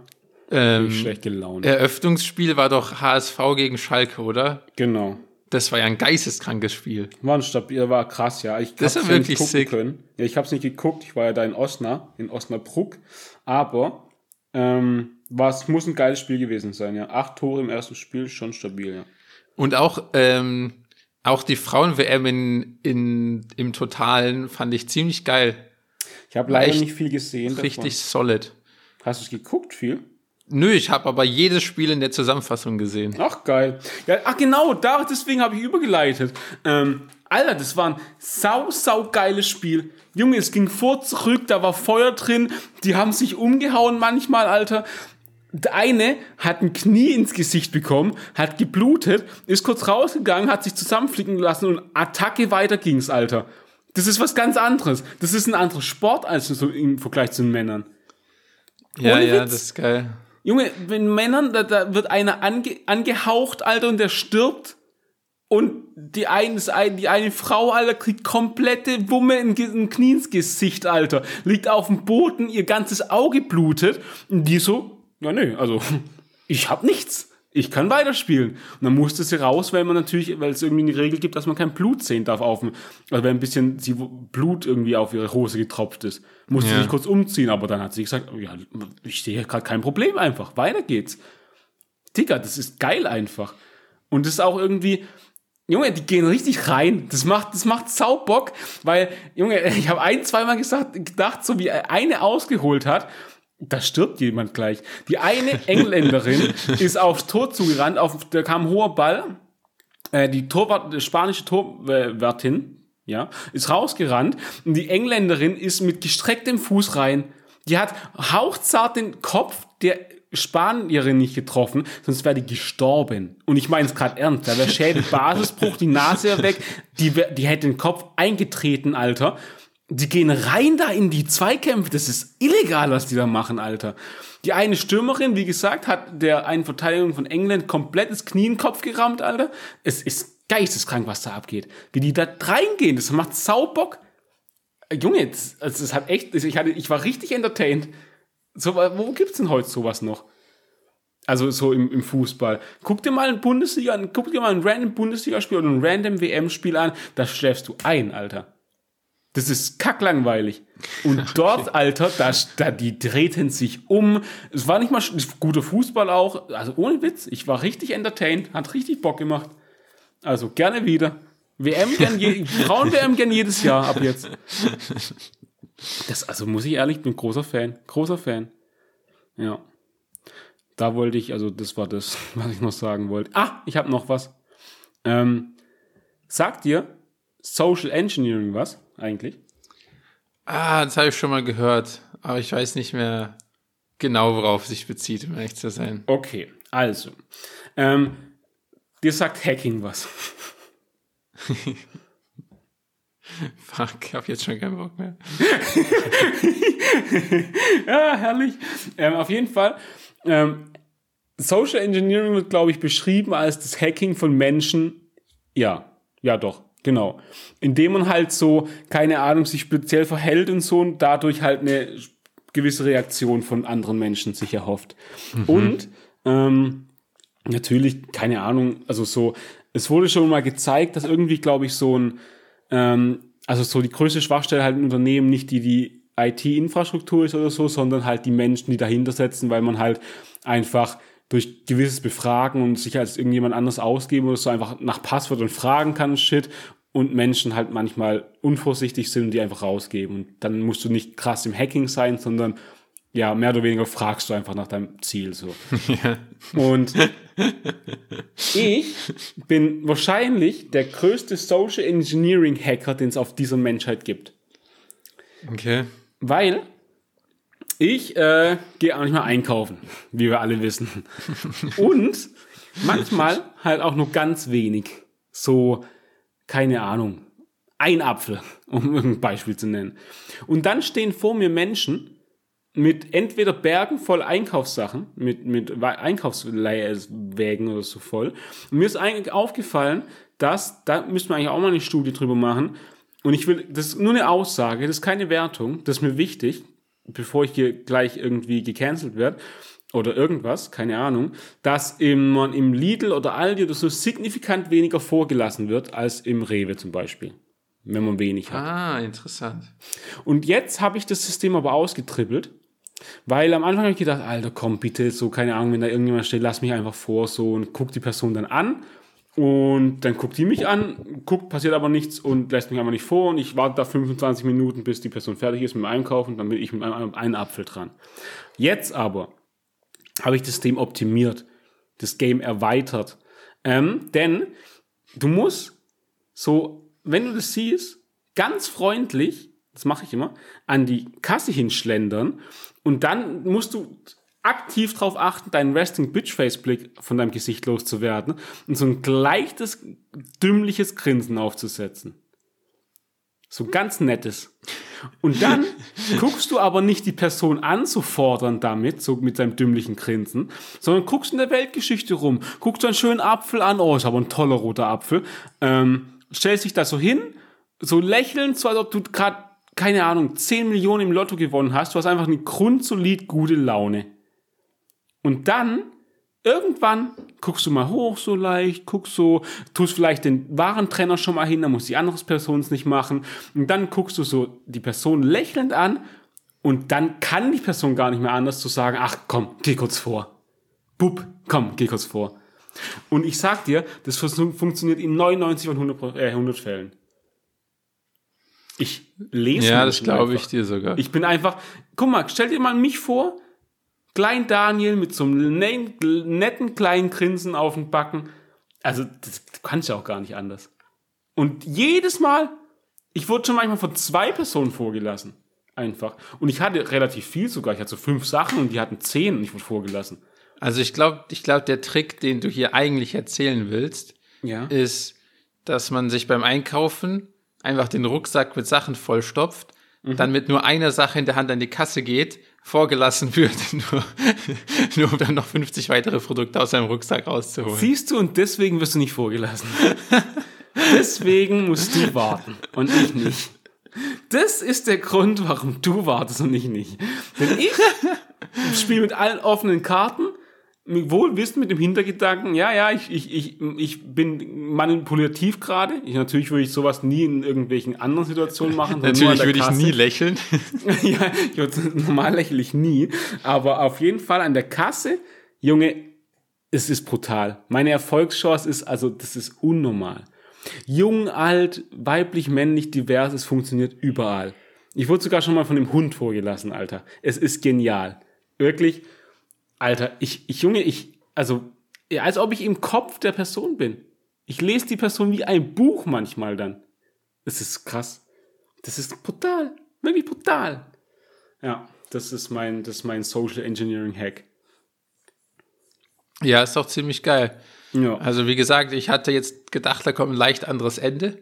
Ähm, schlecht gelaunt. Eröffnungsspiel war doch HSV gegen Schalke, oder? Genau. Das war ja ein geisteskrankes Spiel. War ein stabil, war krass, ja. Ich das war wirklich nicht sick. Können. Ja, ich hab's nicht geguckt. Ich war ja da in Osnabrück, in Osnabrück. Aber ähm, was muss ein geiles Spiel gewesen sein, ja. Acht Tore im ersten Spiel, schon stabil, ja. Und auch, ähm, auch die Frauen-WM in, in, im Totalen fand ich ziemlich geil. Ich habe leider nicht viel gesehen. Richtig davon. solid. Hast du es geguckt, viel? Nö, ich habe aber jedes Spiel in der Zusammenfassung gesehen. Ach, geil. Ja, ach genau, da, deswegen habe ich übergeleitet. Ähm, Alter, das war ein sau, sau geiles Spiel. Junge, es ging vor, zurück, da war Feuer drin, die haben sich umgehauen manchmal, Alter. Der eine hat ein Knie ins Gesicht bekommen, hat geblutet, ist kurz rausgegangen, hat sich zusammenflicken lassen und Attacke weiter ging's, Alter. Das ist was ganz anderes. Das ist ein anderer Sport als so im Vergleich zu den Männern. Ja, Ohne ja, Witz. das ist geil. Junge, wenn Männern, da, da wird einer ange, angehaucht, Alter, und der stirbt. Und die eine, die eine Frau, Alter, kriegt komplette Wumme im, im Knie ins Gesicht, Alter. Liegt auf dem Boden, ihr ganzes Auge blutet. Und die so, ja, nee, also, ich hab nichts. Ich kann weiterspielen. Und dann musste sie raus, weil man natürlich, weil es irgendwie eine Regel gibt, dass man kein Blut sehen darf auf dem, also wenn ein bisschen sie Blut irgendwie auf ihre Hose getropft ist. Musste ja. sich kurz umziehen, aber dann hat sie gesagt, ja, ich sehe gerade kein Problem einfach. Weiter geht's. Digga, das ist geil einfach. Und das ist auch irgendwie, Junge, die gehen richtig rein. Das macht, das macht sau Bock, weil, Junge, ich habe ein, zweimal gesagt, gedacht, so wie eine ausgeholt hat, da stirbt jemand gleich. Die eine Engländerin ist aufs Tor zugerannt, auf, da kam ein hoher Ball, äh, die Torwart, die spanische Torwärtin, ja, ist rausgerannt und die Engländerin ist mit gestrecktem Fuß rein. Die hat hauchzart den Kopf der Spanierin nicht getroffen, sonst wäre die gestorben. Und ich meine es gerade ernst, da wäre Schädel, Basisbruch, die Nase weg, die, die hätte den Kopf eingetreten, Alter. Die gehen rein da in die Zweikämpfe, das ist illegal, was die da machen, Alter. Die eine Stürmerin, wie gesagt, hat der einen Verteidigung von England komplettes Knie in den Kopf gerammt, Alter. Es ist geisteskrank, was da abgeht. Wie die da reingehen, das macht Saubock. Junge, das, also das hat echt, ich, hatte, ich war richtig entertained. So, wo gibt's denn heute sowas noch? Also so im, im Fußball. Guck dir mal ein Bundesliga guck dir mal ein random Bundesligaspiel oder ein random WM-Spiel an, da schläfst du ein, Alter. Das ist kacklangweilig. Und dort, Alter, da, da, die drehten sich um. Es war nicht mal guter Fußball auch. Also ohne Witz, ich war richtig entertained, hat richtig Bock gemacht. Also gerne wieder. WM gern Frauen-WM gern jedes Jahr ab jetzt. Das, also muss ich ehrlich, bin großer Fan. Großer Fan. Ja. Da wollte ich, also das war das, was ich noch sagen wollte. Ah, ich habe noch was. Ähm, sagt dir Social Engineering was eigentlich? Ah, das habe ich schon mal gehört, aber ich weiß nicht mehr genau, worauf es sich bezieht, um ehrlich zu sein. Okay, also. Ähm, dir sagt Hacking was. Fuck, ich hab jetzt schon keinen Bock mehr. ja, herrlich. Ähm, auf jeden Fall. Ähm, Social Engineering wird, glaube ich, beschrieben als das Hacking von Menschen. Ja, ja doch, genau. Indem man halt so, keine Ahnung, sich speziell verhält und so und dadurch halt eine gewisse Reaktion von anderen Menschen sich erhofft. Mhm. Und ähm, natürlich, keine Ahnung, also so, es wurde schon mal gezeigt, dass irgendwie, glaube ich, so ein, ähm, also so die größte Schwachstelle halt in Unternehmen nicht die, die IT-Infrastruktur ist oder so, sondern halt die Menschen, die dahinter setzen, weil man halt einfach durch gewisses Befragen und sich als irgendjemand anders ausgeben oder so einfach nach Passwort und fragen kann, shit, und Menschen halt manchmal unvorsichtig sind und die einfach rausgeben. Und dann musst du nicht krass im Hacking sein, sondern ja, mehr oder weniger fragst du einfach nach deinem Ziel so. Ja. Und ich bin wahrscheinlich der größte Social Engineering Hacker, den es auf dieser Menschheit gibt. Okay. Weil ich äh, gehe auch nicht mal einkaufen, wie wir alle wissen. Und manchmal halt auch nur ganz wenig. So, keine Ahnung, ein Apfel, um ein Beispiel zu nennen. Und dann stehen vor mir Menschen, mit entweder Bergen voll Einkaufssachen, mit, mit Einkaufswägen oder so voll. Und mir ist eigentlich aufgefallen, dass, da müssten wir eigentlich auch mal eine Studie drüber machen. Und ich will, das ist nur eine Aussage, das ist keine Wertung, das ist mir wichtig, bevor ich hier gleich irgendwie gecancelt werde oder irgendwas, keine Ahnung, dass im, man im Lidl oder Aldi oder so signifikant weniger vorgelassen wird als im Rewe zum Beispiel wenn man wenig hat. Ah, interessant. Und jetzt habe ich das System aber ausgetribbelt weil am Anfang habe ich gedacht, Alter, komm bitte, so keine Ahnung, wenn da irgendjemand steht, lass mich einfach vor, so und guck die Person dann an. Und dann guckt die mich an, guckt, passiert aber nichts und lässt mich einfach nicht vor. Und ich warte da 25 Minuten, bis die Person fertig ist mit dem Einkaufen. Dann bin ich mit einem, einem Apfel dran. Jetzt aber habe ich das System optimiert, das Game erweitert. Ähm, denn du musst so, wenn du das siehst, ganz freundlich, das mache ich immer, an die Kasse hinschlendern und dann musst du aktiv darauf achten, deinen Resting Bitch Face Blick von deinem Gesicht loszuwerden und so ein leichtes, dümmliches Grinsen aufzusetzen. So ganz nettes. Und dann guckst du aber nicht die Person anzufordern damit, so mit seinem dümmlichen Grinsen, sondern guckst in der Weltgeschichte rum, guckst einen schönen Apfel an, oh, ist aber ein toller roter Apfel, ähm, stellst dich da so hin, so lächelnd, so als ob du gerade keine Ahnung, 10 Millionen im Lotto gewonnen hast, du hast einfach eine grundsolid gute Laune. Und dann, irgendwann, guckst du mal hoch so leicht, guckst so, tust vielleicht den Warentrenner schon mal hin, dann muss die andere Person es nicht machen. Und dann guckst du so die Person lächelnd an und dann kann die Person gar nicht mehr anders zu sagen, ach komm, geh kurz vor. Bub, komm, geh kurz vor. Und ich sag dir, das funktioniert in 99 von 100, äh, 100 Fällen. Ich lese Ja, das glaube ich dir sogar. Ich bin einfach, guck mal, stell dir mal mich vor, Klein Daniel mit so einem netten kleinen Grinsen auf den Backen. Also, das kannst du auch gar nicht anders. Und jedes Mal, ich wurde schon manchmal von zwei Personen vorgelassen. Einfach. Und ich hatte relativ viel sogar. Ich hatte so fünf Sachen und die hatten zehn und ich wurde vorgelassen. Also ich glaube, ich glaube, der Trick, den du hier eigentlich erzählen willst, ja. ist, dass man sich beim Einkaufen einfach den Rucksack mit Sachen vollstopft, mhm. dann mit nur einer Sache in der Hand an die Kasse geht, vorgelassen wird, nur, nur um dann noch 50 weitere Produkte aus seinem Rucksack rauszuholen. Siehst du, und deswegen wirst du nicht vorgelassen. deswegen musst du warten und ich nicht. Das ist der Grund, warum du wartest und ich nicht. Denn ich spiele mit allen offenen Karten wohl wissen mit dem Hintergedanken, ja, ja, ich, ich, ich, ich bin manipulativ gerade. Ich, natürlich würde ich sowas nie in irgendwelchen anderen Situationen machen. natürlich würde ich nie lächeln. ja, ich normal lächle ich nie. Aber auf jeden Fall an der Kasse, Junge, es ist brutal. Meine Erfolgschance ist, also, das ist unnormal. Jung, alt, weiblich, männlich, divers, es funktioniert überall. Ich wurde sogar schon mal von dem Hund vorgelassen, Alter. Es ist genial. Wirklich, Alter, ich, ich, Junge, ich, also, als ob ich im Kopf der Person bin. Ich lese die Person wie ein Buch manchmal dann. Das ist krass. Das ist brutal. Wirklich brutal. Ja, das ist mein, das ist mein Social Engineering Hack. Ja, ist doch ziemlich geil. Ja. Also, wie gesagt, ich hatte jetzt gedacht, da kommt ein leicht anderes Ende.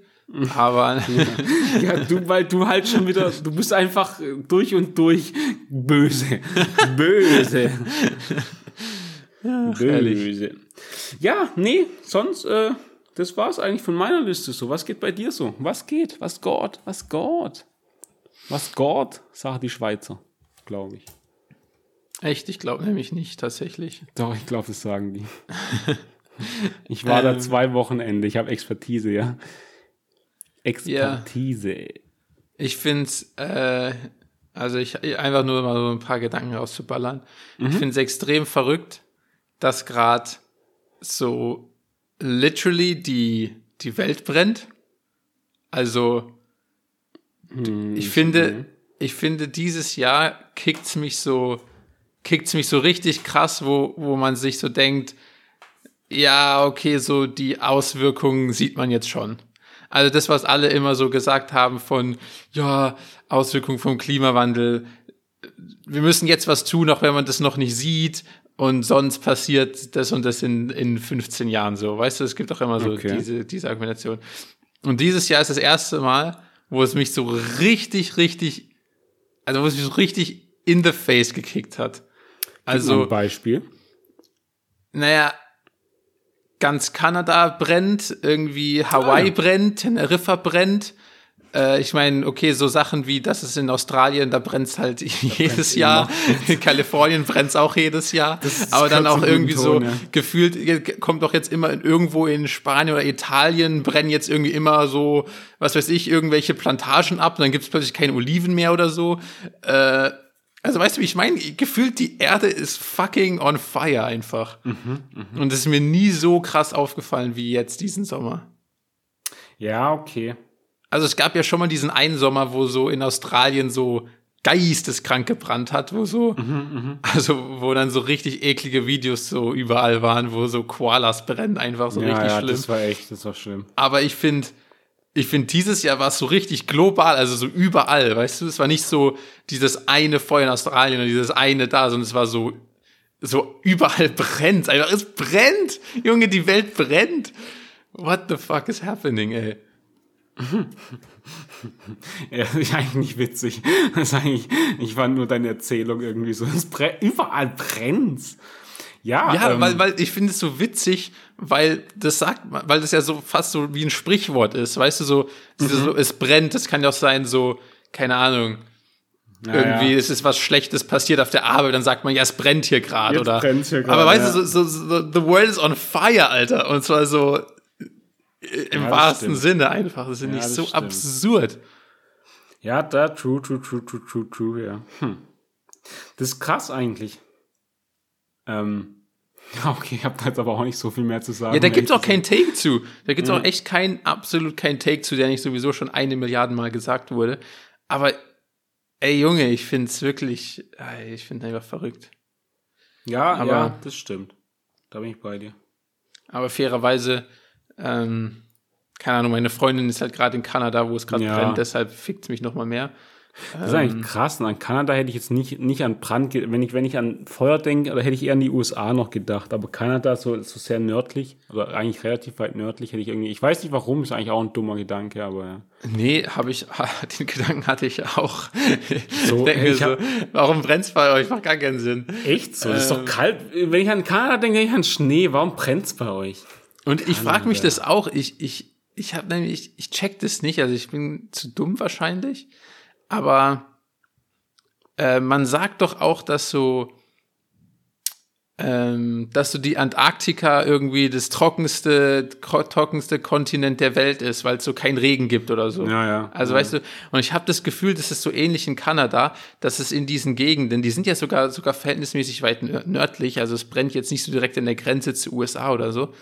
Aber ja, du, weil du halt schon wieder, du bist einfach durch und durch böse. Böse. Ach, böse. ehrlich. Ja, nee, sonst, äh, das war's eigentlich von meiner Liste so. Was geht bei dir so? Was geht? Was Gott? Was Gott? Was Gott? Sagen die Schweizer, glaube ich. echt, ich glaube nämlich nicht tatsächlich. Doch, ich glaube, das sagen die. Ich war da Ähm. zwei Wochenende, ich habe Expertise, ja. Expertise. Ich finde äh, also ich einfach nur mal so ein paar Gedanken rauszuballern. Ich finde es extrem verrückt, dass gerade so literally die, die Welt brennt. Also Hm, ich finde, ich finde, dieses Jahr kickt's mich so, kickt's mich so richtig krass, wo, wo man sich so denkt, ja, okay, so die Auswirkungen sieht man jetzt schon. Also das, was alle immer so gesagt haben von, ja, Auswirkungen vom Klimawandel, wir müssen jetzt was tun, auch wenn man das noch nicht sieht und sonst passiert das und das in, in 15 Jahren so. Weißt du, es gibt auch immer so Okay. diese, diese Argumentation. Und dieses Jahr ist das erste Mal, wo es mich so richtig, richtig, also wo es mich so richtig in the face gekickt hat. Also Also, ein Beispiel. naja, ganz Kanada brennt, irgendwie Hawaii ja. brennt, Teneriffa brennt. Äh, ich meine, okay, so Sachen wie, das ist in Australien, da brennt's halt jedes Jahr. In Kalifornien brennt's auch jedes Jahr. ist Aber dann auch irgendwie guten so Ton, ja. gefühlt, ge- kommt doch jetzt immer in, irgendwo in Spanien oder Italien brennen jetzt irgendwie immer so, was weiß ich, irgendwelche Plantagen ab und dann gibt's plötzlich keine Oliven mehr oder so. Äh, also weißt du, wie ich meine? Gefühlt die Erde ist fucking on fire einfach. Und es ist mir nie so krass aufgefallen wie jetzt diesen Sommer. Ja, okay. Also es gab ja schon mal diesen einen Sommer, wo so in Australien so geisteskrank gebrannt hat, wo so, also wo dann so richtig eklige Videos so überall waren, wo so Koalas brennen, einfach so ja, richtig ja, schlimm. das war echt, das war schlimm. Aber ich finde, ich finde, dieses Jahr war es so richtig global, also so überall, weißt du? Es war nicht so dieses eine Feuer in Australien oder dieses eine da, sondern es war so, so überall brennt. Einfach, es brennt! Junge, die Welt brennt! What the fuck is happening, ey? Ja, das ist eigentlich nicht witzig. Das ist eigentlich, ich fand nur deine Erzählung irgendwie so, es brennt, überall brennt's. Ja, Ja, ähm, weil, weil ich finde es so witzig, weil das sagt man, weil das ja so fast so wie ein Sprichwort ist, weißt du, so, dieses so es brennt, das kann ja auch sein, so, keine Ahnung, ja, irgendwie ja. es ist was Schlechtes passiert auf der Arbeit, dann sagt man, ja, es brennt hier gerade, oder? brennt's hier Aber gerade, weißt ja. du, so, so, the world is on fire, Alter, und zwar so äh, im wahrsten stimmt. Sinne einfach, das ist nicht so stimmt. absurd. Ja, da, true, true, true, true, true, true, ja. Hm. Das ist krass eigentlich. Ähm, okay, ich habe da jetzt aber auch nicht so viel mehr zu sagen. Ja, da um gibt's auch keinen Take zu. Da gibt's Mhm. auch echt kein, absolut kein Take zu, der nicht sowieso schon eine Milliarde Mal gesagt wurde. Aber, ey Junge, ich find's wirklich, ey, ich finde einfach verrückt. Ja, aber- ja, das stimmt. Da bin ich bei dir. Aber fairerweise, ähm, keine Ahnung, meine Freundin ist halt gerade in Kanada, wo es gerade Ja. brennt, deshalb fickt's mich noch mal mehr. Das ist eigentlich krass. Und an Kanada hätte ich jetzt nicht, nicht an Brand, wenn ich, wenn ich an Feuer denke, hätte ich eher an die USA noch gedacht. Aber Kanada so, so sehr nördlich, oder eigentlich relativ weit nördlich, hätte ich irgendwie, ich weiß nicht warum, ist eigentlich auch ein dummer Gedanke, aber ja. Nee, habe ich, den Gedanken hatte ich auch. So, denke ich so, hab- warum brennt's bei euch? Macht gar keinen Sinn. Echt so? Das ist Ähm. doch kalt. Wenn ich an Kanada denke, denke ich an Schnee. Warum brennt's bei euch? Und ich frage mich das auch. Ich, ich, ich habe nämlich, ich check das nicht. Also ich bin zu dumm wahrscheinlich. Aber äh, man sagt doch auch, dass so, ähm, dass so die Antarktika irgendwie das trockenste, trockenste Kontinent der Welt ist, weil es so keinen Regen gibt oder so. Ja, ja. Also weißt du, und ich habe das Gefühl, das ist so ähnlich in Kanada, dass es in diesen Gegenden, die sind ja sogar sogar verhältnismäßig weit nör- nördlich, also es brennt jetzt nicht so direkt an der Grenze zu USA oder so.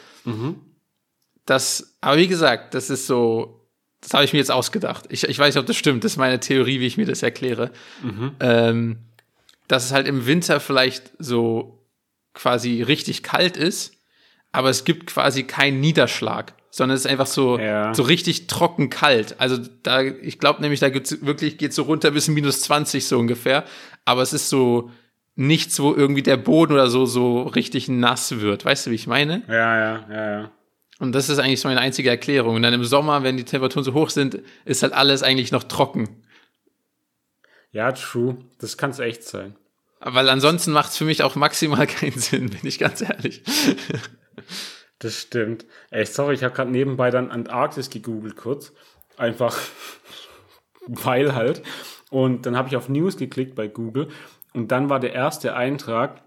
Das, aber wie gesagt, das ist so, das habe ich mir jetzt ausgedacht. Ich, ich weiß nicht, ob das stimmt. Das ist meine Theorie, wie ich mir das erkläre. Ähm, dass es halt im Winter vielleicht so quasi richtig kalt ist, aber es gibt quasi keinen Niederschlag, sondern es ist einfach so, Ja. so richtig trocken kalt. Also da, ich glaube nämlich, da gibt's wirklich, geht so runter bis minus 20 so ungefähr, aber es ist so nichts, wo irgendwie der Boden oder so, so richtig nass wird. Weißt du, wie ich meine? Ja, ja, ja, ja. Und das ist eigentlich so meine einzige Erklärung. Und dann im Sommer, wenn die Temperaturen so hoch sind, ist halt alles eigentlich noch trocken. Ja, true. Das kann es echt sein. Weil ansonsten macht es für mich auch maximal keinen Sinn, bin ich ganz ehrlich. Das stimmt. Ey, sorry, ich habe gerade nebenbei dann Antarktis gegoogelt kurz. Einfach weil halt. Und dann habe ich auf News geklickt bei Google. Und dann war der erste Eintrag,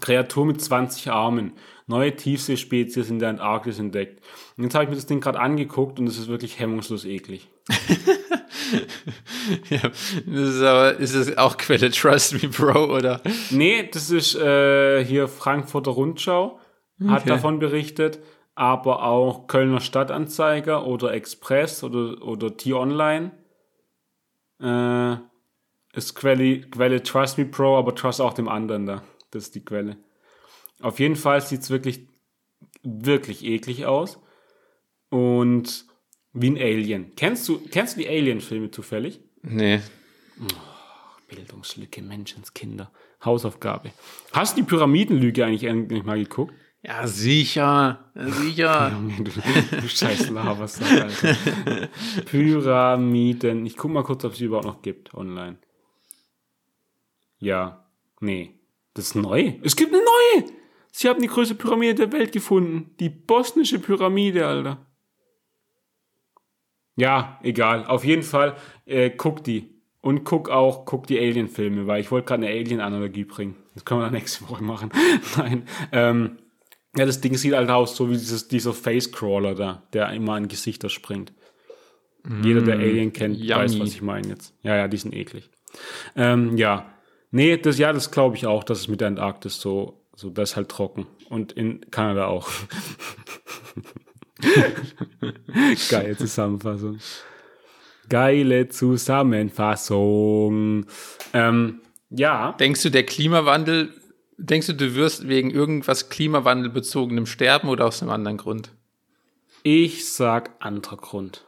Kreatur mit 20 Armen. Neue Tiefseespezies in der Antarktis entdeckt. Und jetzt habe ich mir das Ding gerade angeguckt und es ist wirklich hemmungslos eklig. ja, das ist aber, ist es auch Quelle Trust Me Bro, oder? Nee, das ist äh, hier Frankfurter Rundschau, hat Okay. davon berichtet, aber auch Kölner Stadtanzeiger oder Express oder, oder T-Online. Äh, ist Quelle, Quelle Trust Me Pro, aber Trust auch dem anderen da. Das ist die Quelle. Auf jeden Fall sieht es wirklich, wirklich eklig aus. Und wie ein Alien. Kennst du, kennst du die Alien-Filme zufällig? Nee. Bildungslücke, Menschenskinder. Hausaufgabe. Hast du die Pyramidenlüge eigentlich endlich mal geguckt? Ja, sicher. Sicher. Junge, du, du scheiß Labersack, Alter. Pyramiden. Ich guck mal kurz, ob es die überhaupt noch gibt online. Ja. Nee. Das ist neu. Es gibt eine neue. Sie haben die größte Pyramide der Welt gefunden. Die bosnische Pyramide, Alter. Ja, egal. Auf jeden Fall, äh, guck die. Und guck auch, guck die Alien-Filme, weil ich wollte gerade eine Alien-Analogie bringen. Das können wir dann nächste Woche machen. Nein. Ähm, ja, das Ding sieht halt aus, so wie dieses, dieser Face-Crawler da, der immer an Gesichter springt. Jeder, der Alien kennt, weiß, yummy. was ich meine jetzt. Ja, ja, die sind eklig. Ähm, ja. Nee, das, ja, das glaube ich auch, dass es mit der Antarktis so, so, das ist halt trocken. Und in Kanada auch. Geile Zusammenfassung. Geile Zusammenfassung. Ähm, ja. Denkst du, der Klimawandel, denkst du, du wirst wegen irgendwas klimawandelbezogenem sterben oder aus einem anderen Grund? Ich sag anderer Grund.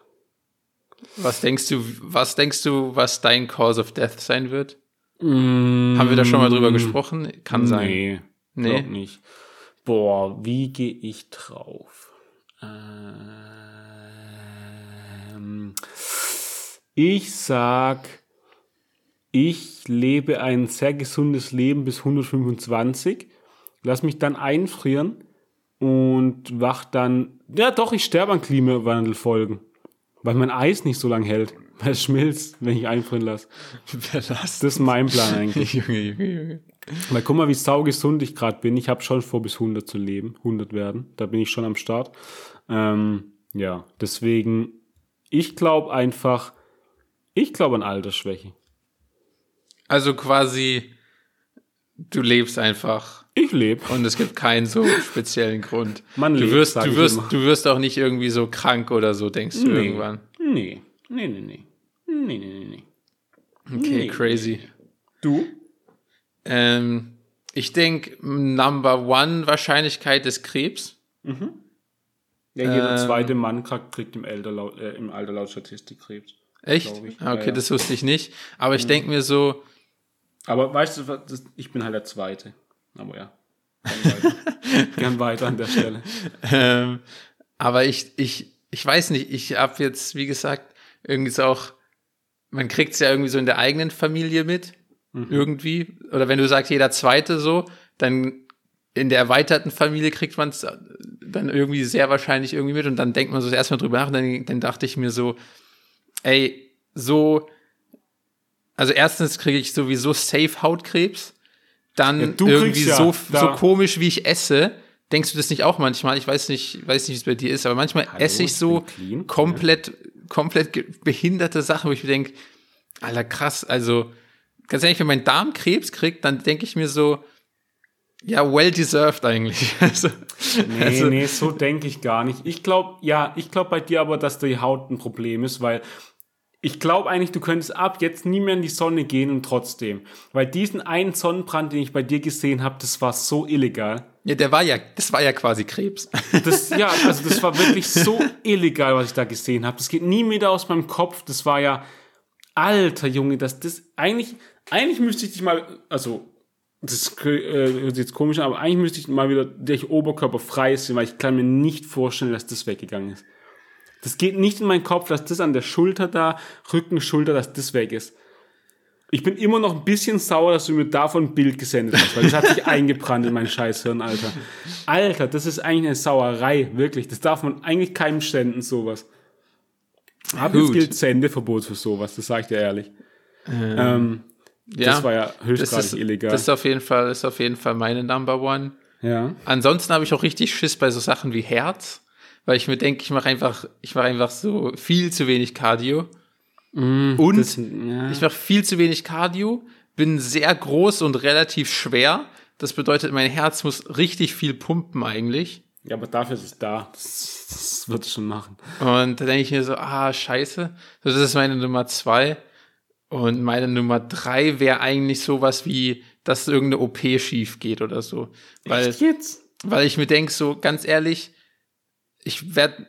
Was denkst du, was denkst du, was dein Cause of Death sein wird? Haben wir da schon mal drüber gesprochen? Kann sein. Nee, Nee? nicht. Boah, wie gehe ich drauf? Ähm, ich sag, ich lebe ein sehr gesundes Leben bis 125, lass mich dann einfrieren und wach dann, ja doch, ich sterbe an Klimawandelfolgen, weil mein Eis nicht so lange hält, weil es schmilzt, wenn ich einfrieren lasse. Das ist mein Plan eigentlich. Junge, Junge, Junge. Weil guck mal, wie saugesund ich gerade bin. Ich habe schon vor, bis 100 zu leben, 100 werden. Da bin ich schon am Start. Ähm, ja, deswegen, ich glaube einfach, ich glaube an Altersschwäche. Also quasi, du lebst einfach Ich lebe. und es gibt keinen so speziellen Grund. Man du lebt, wirst, du wirst, immer. du wirst auch nicht irgendwie so krank oder so, denkst du Nee. irgendwann. Nee, nee, nee, nee. Nee, nee, nee, nee. Okay, Nee. crazy. Du? Ähm, ich denke, Number One Wahrscheinlichkeit ist Krebs. Ja, jeder Ähm. zweite Mann kriegt, im, Alter laut, äh, im Alter laut Statistik Krebs. Echt? Ah, Okay, Ja, ja. das wusste ich nicht. Aber ich denke mir so, Aber weißt du, das, ich bin halt der Zweite. Aber ja. Gern weiter, Gern weiter an der Stelle. ähm, aber ich, ich, ich weiß nicht, ich habe jetzt, wie gesagt, irgendwie so auch, man kriegt es ja irgendwie so in der eigenen Familie mit, irgendwie. Oder wenn du sagst, jeder Zweite so, dann in der erweiterten Familie kriegt man es dann irgendwie sehr wahrscheinlich irgendwie mit und dann denkt man so erstmal drüber nach und dann, dann dachte ich mir so, ey, so, also erstens kriege ich sowieso safe Hautkrebs, dann Ja, du irgendwie ja so, da- so komisch, wie ich esse. Denkst du das nicht auch manchmal? Ich weiß nicht, weiß nicht, wie es bei dir ist, aber manchmal Hallo, esse ich so clean. komplett, komplett behinderte Sachen, wo ich mir denke, Alter, krass, also ganz ehrlich, wenn mein Darm Krebs kriegt, dann denke ich mir so, ja, well deserved eigentlich. Also, Nee, also, nee, so denke ich gar nicht. Ich glaube, ja, ich glaube bei dir aber, dass die Haut ein Problem ist, weil ich glaube eigentlich, du könntest ab jetzt nie mehr in die Sonne gehen und trotzdem. Weil diesen einen Sonnenbrand, den ich bei dir gesehen habe, das war so illegal. ja, der war ja, das war ja quasi Krebs. Das, ja, also das war wirklich so illegal, was ich da gesehen habe. Das geht nie mehr aus meinem Kopf. Das war ja, alter Junge, das, das, eigentlich, eigentlich müsste ich dich mal, also, das äh, hört sich jetzt komisch an, aber eigentlich müsste ich mal wieder der Oberkörper frei sein, weil ich kann mir nicht vorstellen, dass das weggegangen ist. Das geht nicht in meinen Kopf, dass das an der Schulter da, Rücken, Schulter, dass das weg ist. Ich bin immer noch ein bisschen sauer, dass du mir davon ein Bild gesendet hast, weil das hat sich eingebrannt in mein Scheißhirn, Alter. Alter, das ist eigentlich eine Sauerei, wirklich. Das darf man eigentlich keinem senden, sowas. Aber jetzt gilt Sendeverbot für sowas, das sage ich dir ehrlich. Ähm, ähm, ja, das war ja höchstgradig illegal. Das ist auf jeden Fall, ist auf jeden Fall meine Number One. Ja. Ansonsten habe ich auch richtig Schiss bei so Sachen wie Herz, weil ich mir denke, ich mache einfach, ich mache einfach so viel zu wenig Cardio. Mm, und das, ja. ich mache viel zu wenig Cardio, bin sehr groß und relativ schwer. Das bedeutet, mein Herz muss richtig viel pumpen eigentlich. Ja, aber dafür ist es da. Das, das wird es schon machen. Und da denke ich mir so, ah, scheiße. Das ist meine Nummer zwei. Und meine Nummer drei wäre eigentlich sowas wie, dass irgendeine OP schief geht oder so. Weil, Echt jetzt? Weil ich mir denke, so ganz ehrlich, ich werde,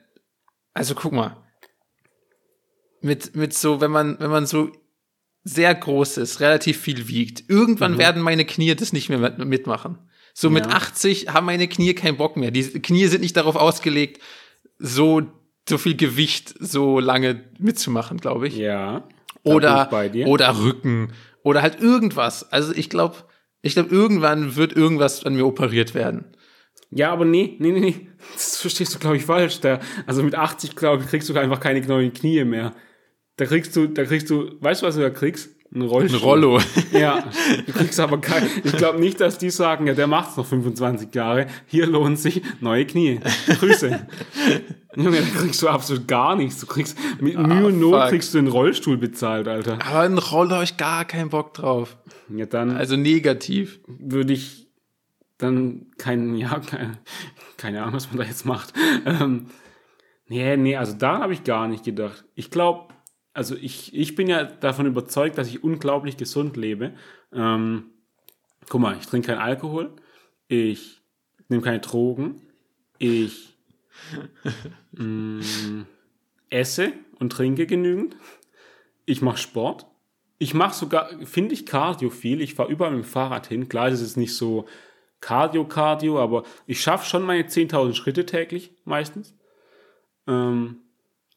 also guck mal, mit, mit so, wenn man, wenn man so sehr groß ist, relativ viel wiegt, irgendwann mhm. werden meine Knie das nicht mehr mitmachen. So ja. mit 80 haben meine Knie keinen Bock mehr. Die Knie sind nicht darauf ausgelegt, so, so viel Gewicht so lange mitzumachen, glaube ich. Ja oder, oder Rücken oder halt irgendwas. Also ich glaube, ich glaube, irgendwann wird irgendwas an mir operiert werden. Ja, aber nee, nee, nee, nee. Das verstehst du, glaube ich, falsch. Da, also mit 80, glaube ich, kriegst du einfach keine neuen Knie mehr. Da kriegst du, da kriegst du, weißt du, was du da kriegst? Ein Rollstuhl. Ein Rollo. Ja, du kriegst aber kein, ich glaube nicht, dass die sagen, ja, der macht's noch 25 Jahre. Hier lohnt sich neue Knie. Grüße. Junge, da kriegst du absolut gar nichts. Du kriegst, mit ah, Mühe und Not fuck. kriegst du einen Rollstuhl bezahlt, Alter. Aber ein Roller habe ich gar keinen Bock drauf. Ja, dann. Also negativ. Würde ich dann kein, ja, keine, keine Ahnung, was man da jetzt macht. Ähm, nee, nee, also da habe ich gar nicht gedacht. Ich glaube, also ich, ich bin ja davon überzeugt, dass ich unglaublich gesund lebe. Ähm, guck mal, ich trinke keinen Alkohol, ich nehme keine Drogen, ich mh, mm, esse und trinke genügend, ich mache Sport, ich mache sogar, finde ich, Cardio viel, ich fahre überall mit dem Fahrrad hin, klar ist es nicht so Cardio-Cardio, aber ich schaffe schon meine 10.000 Schritte täglich meistens. Ähm,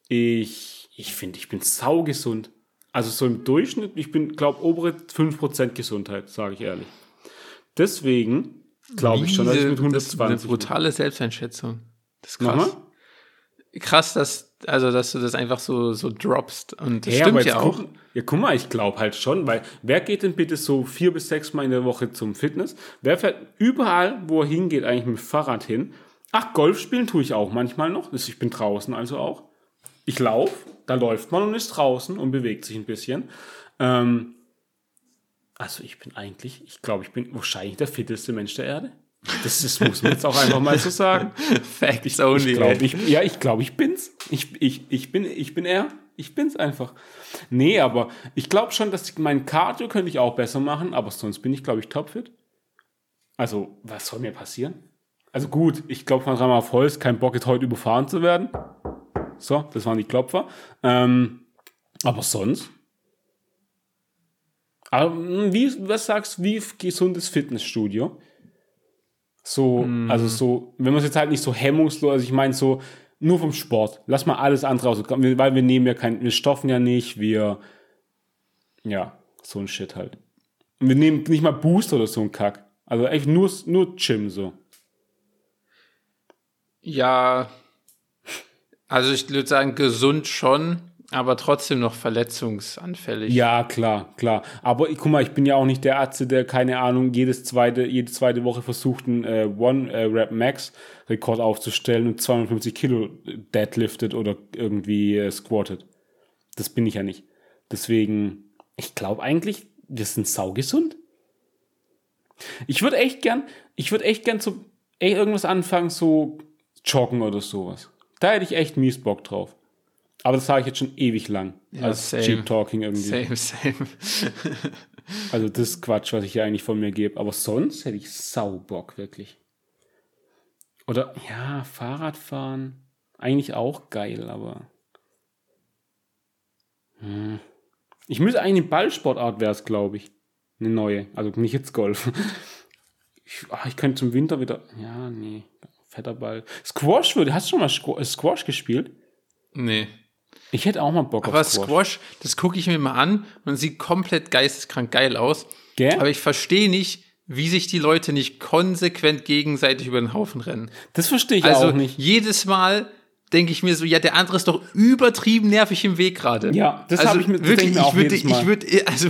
ich ich finde, ich bin saugesund. Also so im Durchschnitt, ich bin, glaube obere 5% Gesundheit, sage ich ehrlich. Deswegen glaube ich schon, dass ich mit 120 Das ist eine brutale Selbsteinschätzung. Das ist krass. Nochmal? Krass, dass, also, dass du das einfach so, so droppst. Und das ja, stimmt ja auch. Guck, ja, guck mal, ich glaube halt schon, weil wer geht denn bitte so vier bis sechs Mal in der Woche zum Fitness? Wer fährt überall, wo er hingeht, eigentlich mit dem Fahrrad hin? Ach, Golf spielen tue ich auch manchmal noch. Ich bin draußen also auch. Ich laufe da läuft man und ist draußen und bewegt sich ein bisschen. Ähm, also ich bin eigentlich, ich glaube, ich bin wahrscheinlich der fitteste Mensch der Erde. Das, das muss man jetzt auch einfach mal so sagen. Facts ich, only. Ich glaub, ich, ja, ich glaube, ich bin's. Ich, ich, ich, bin, ich bin er. Ich bin's einfach. Nee, aber ich glaube schon, dass ich, mein Cardio könnte ich auch besser machen, aber sonst bin ich, glaube ich, topfit. Also, was soll mir passieren? Also gut, ich glaube von dreimal auf Holz, kein Bock jetzt heute überfahren zu werden. So, das waren die Klopfer. Ähm, aber sonst? Aber hm, wie, was sagst du, wie gesundes Fitnessstudio? So, mm. also so, wenn man es jetzt halt nicht so hemmungslos, also ich meine so, nur vom Sport. Lass mal alles andere aus, weil wir nehmen ja kein, wir stoffen ja nicht, wir, ja, so ein Shit halt. Und wir nehmen nicht mal Boost oder so ein Kack. Also echt nur, nur Gym so. Ja, also ich würde sagen, gesund schon, aber trotzdem noch verletzungsanfällig. Ja, klar, klar. Aber guck mal, ich bin ja auch nicht der Arzt, der, keine Ahnung, jedes zweite, jede zweite Woche versucht, einen äh, One-Rap-Max-Rekord äh, aufzustellen und 250 Kilo deadliftet oder irgendwie äh, squattet. Das bin ich ja nicht. Deswegen, ich glaube eigentlich, wir sind saugesund. Ich würde echt gern, ich würde echt gern so, ey, irgendwas anfangen, so joggen oder sowas. Da hätte ich echt mies Bock drauf. Aber das sage ich jetzt schon ewig lang. Ja, als same. Cheap Talking irgendwie. Same, same. also das ist Quatsch, was ich hier eigentlich von mir gebe. Aber sonst hätte ich sau Bock, wirklich. Oder, ja, Fahrradfahren. Eigentlich auch geil, aber. Hm. Ich müsste eigentlich eine Ballsportart wäre es, glaube ich. Eine neue. Also nicht jetzt Golf. Ich, ach, ich könnte zum Winter wieder. Ja, nee. Fetter Ball. Squash würde. Hast du schon mal Squ- Squash gespielt? Nee. Ich hätte auch mal Bock Aber auf Squash. Squash, das gucke ich mir mal an und sieht komplett geisteskrank geil aus. Gell? Aber ich verstehe nicht, wie sich die Leute nicht konsequent gegenseitig über den Haufen rennen. Das verstehe ich Also auch nicht. jedes Mal denke ich mir so, ja, der andere ist doch übertrieben nervig im Weg gerade. Ja, das also habe ich mir- das wirklich, ich ich würde, jedes Mal. ich würde, also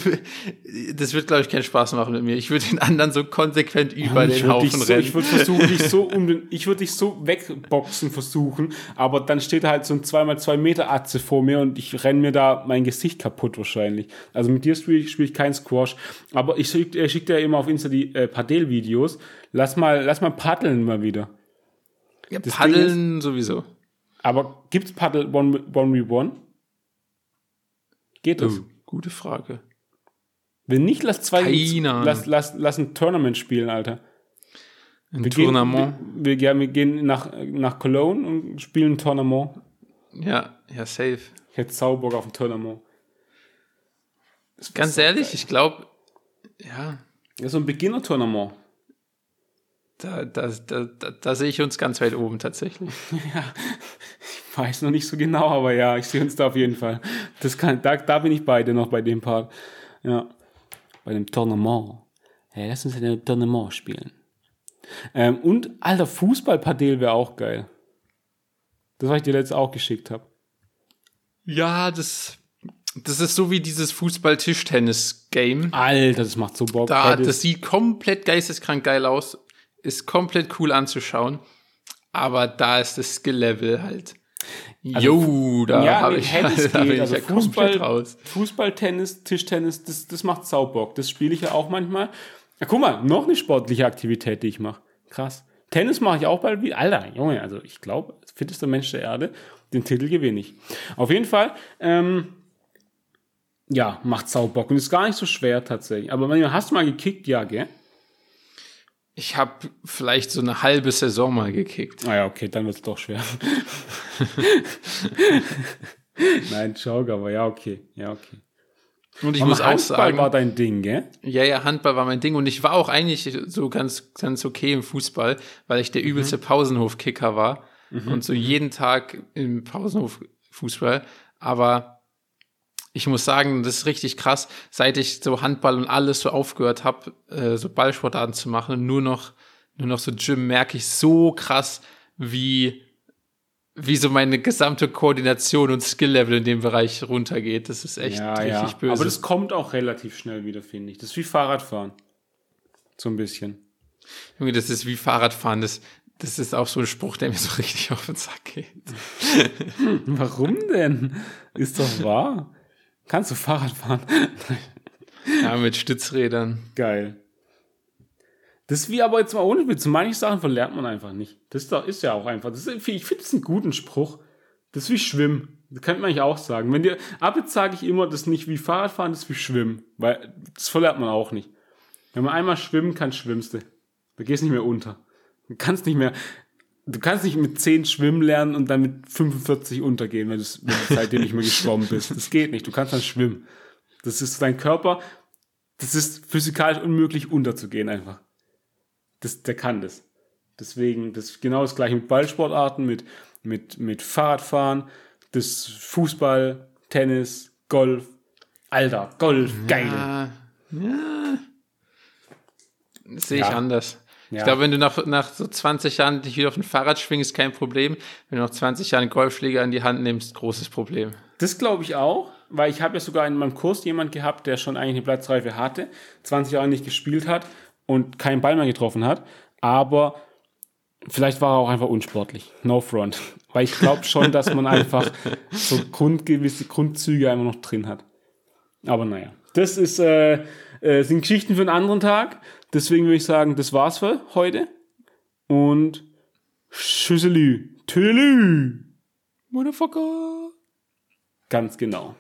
das wird, glaube ich, keinen Spaß machen mit mir. Ich würde den anderen so konsequent über ich den Haufen dich so, rennen. ich würde versuchen, dich so um den, ich würde dich so wegboxen versuchen, aber dann steht halt so ein 2x2 Meter Atze vor mir und ich renne mir da mein Gesicht kaputt wahrscheinlich. Also mit dir spiele ich, spiel ich kein Squash, aber ich schicke schick dir ja immer auf Insta die äh, Padel-Videos. Lass mal, lass mal paddeln mal wieder. ja, Paddeln sowieso. Aber gibt's Paddle 1v1? Geht das? Oh, gute Frage. Wenn nicht, lass zwei, Keine Ahnung. lass, lass, lass ein Tournament spielen, Alter. Ein Wir Tournament. Gehen, wir, wir, wir gehen nach, nach Cologne und spielen ein Tournament. Ja, ja, safe. Ich hätte sau Bock auf ein Tournament. Ganz ehrlich, geil. ich glaube, ja, Ja, so ein Beginner-Tournament. Da, da, da, da, sehe ich uns ganz weit oben tatsächlich. Ich weiß noch nicht so genau, aber ja, ich sehe uns da auf jeden Fall. Das kann, da, da bin ich beide noch bei dem Part. Ja. Bei dem Tournament. Ja, lass uns ein Tournament spielen. Ähm, und, alter, Fußball-Padel wäre auch geil. Das, was ich dir letztes auch geschickt habe. Ja, das, das ist so wie dieses Fußball-Tischtennis-Game. Alter, das macht so Bock. Da, das sieht komplett geisteskrank geil aus, ist komplett cool anzuschauen, aber da ist das Skill-Level halt. Jo, da ja, habe ich, Tennis da bin geht, ich also ja Fußball, komplett raus. Fußball, Tennis, Tischtennis, das, das macht Saubock. Das spiele ich ja auch manchmal. Ja, guck mal, noch eine sportliche Aktivität, die ich mache. Krass. Tennis mache ich auch bald wieder. Alter, Junge, also ich glaube, fittester Mensch der Erde, den Titel gewinne ich. Auf jeden Fall, ähm, ja, macht Saubock und ist gar nicht so schwer tatsächlich. Aber wenn du- hast du mal gekickt, ja, gell? Ich habe vielleicht so eine halbe Saison mal gekickt. Ah ja, okay, dann wird es doch schwer. Nein, Joke, aber ja, okay. Ja, okay. Und ich Aber muss auch Handball sagen, war dein Ding, gell? ja, ja, Handball war mein Ding und ich war auch eigentlich so ganz, ganz okay im Fußball, weil ich der Mhm. übelste Pausenhof-Kicker war und so jeden Tag im Pausenhof Fußball. Aber ich muss sagen, das ist richtig krass, seit ich so Handball und alles so aufgehört habe, äh, so Ballsportarten zu machen, nur noch, nur noch so Gym, merke ich so krass, wie, wie so meine gesamte Koordination und Skill-Level in dem Bereich runtergeht. Das ist echt ja, richtig ja. böse. Aber das kommt auch relativ schnell wieder, finde ich. Das ist wie Fahrradfahren. So ein bisschen. Junge, das ist wie Fahrradfahren. Das, das ist auch so ein Spruch, der mir so richtig auf den Sack geht. Warum denn? Ist doch wahr. Kannst du Fahrrad fahren? Ja, mit Stützrädern. Geil. Das ist wie aber jetzt mal ohne Witz. Manche Sachen verlernt man einfach nicht. Das ist, ja auch einfach. Das ist, ich finde es einen guten Spruch. Das ist wie Schwimmen. Das könnte man eigentlich auch sagen. Wenn dir, ab jetzt sage ich immer, das ist nicht wie Fahrradfahren, das ist wie Schwimmen. Weil das verlernt man auch nicht. Wenn man einmal schwimmen kann, schwimmst du. Da gehst nicht mehr unter. Du kannst nicht mehr, du kannst nicht mit 10 schwimmen lernen und dann mit 45 untergehen, wenn, du seitdem nicht mehr geschwommen bist. Das geht nicht. Du kannst dann schwimmen. Das ist dein Körper, das ist physikalisch unmöglich unterzugehen einfach. Das, der kann das. Deswegen, das ist genau das gleiche mit Ballsportarten, mit, mit, mit Fahrradfahren, das Fußball, Tennis, Golf. Alter, Golf, geil. Ja. Das sehe ich Ja. anders. Ja. Ich glaube, wenn du nach, nach so 20 Jahren dich wieder auf ein Fahrrad schwingst, kein Problem. Wenn du nach 20 Jahren einen Golfschläger in die Hand nimmst, großes Problem. Das glaube ich auch, weil ich habe ja sogar in meinem Kurs jemand gehabt, der schon eigentlich eine Platzreife hatte, 20 Jahre nicht gespielt hat und keinen Ball mehr getroffen hat, aber vielleicht war er auch einfach unsportlich. No front. Weil ich glaube schon, dass man einfach so Grund, gewisse Grundzüge einfach noch drin hat. Aber naja, das ist, äh, äh, sind Geschichten für einen anderen Tag. Deswegen würde ich sagen, das war's für heute. Und Schüsselü. Tüdelü. Motherfucker. Ganz genau.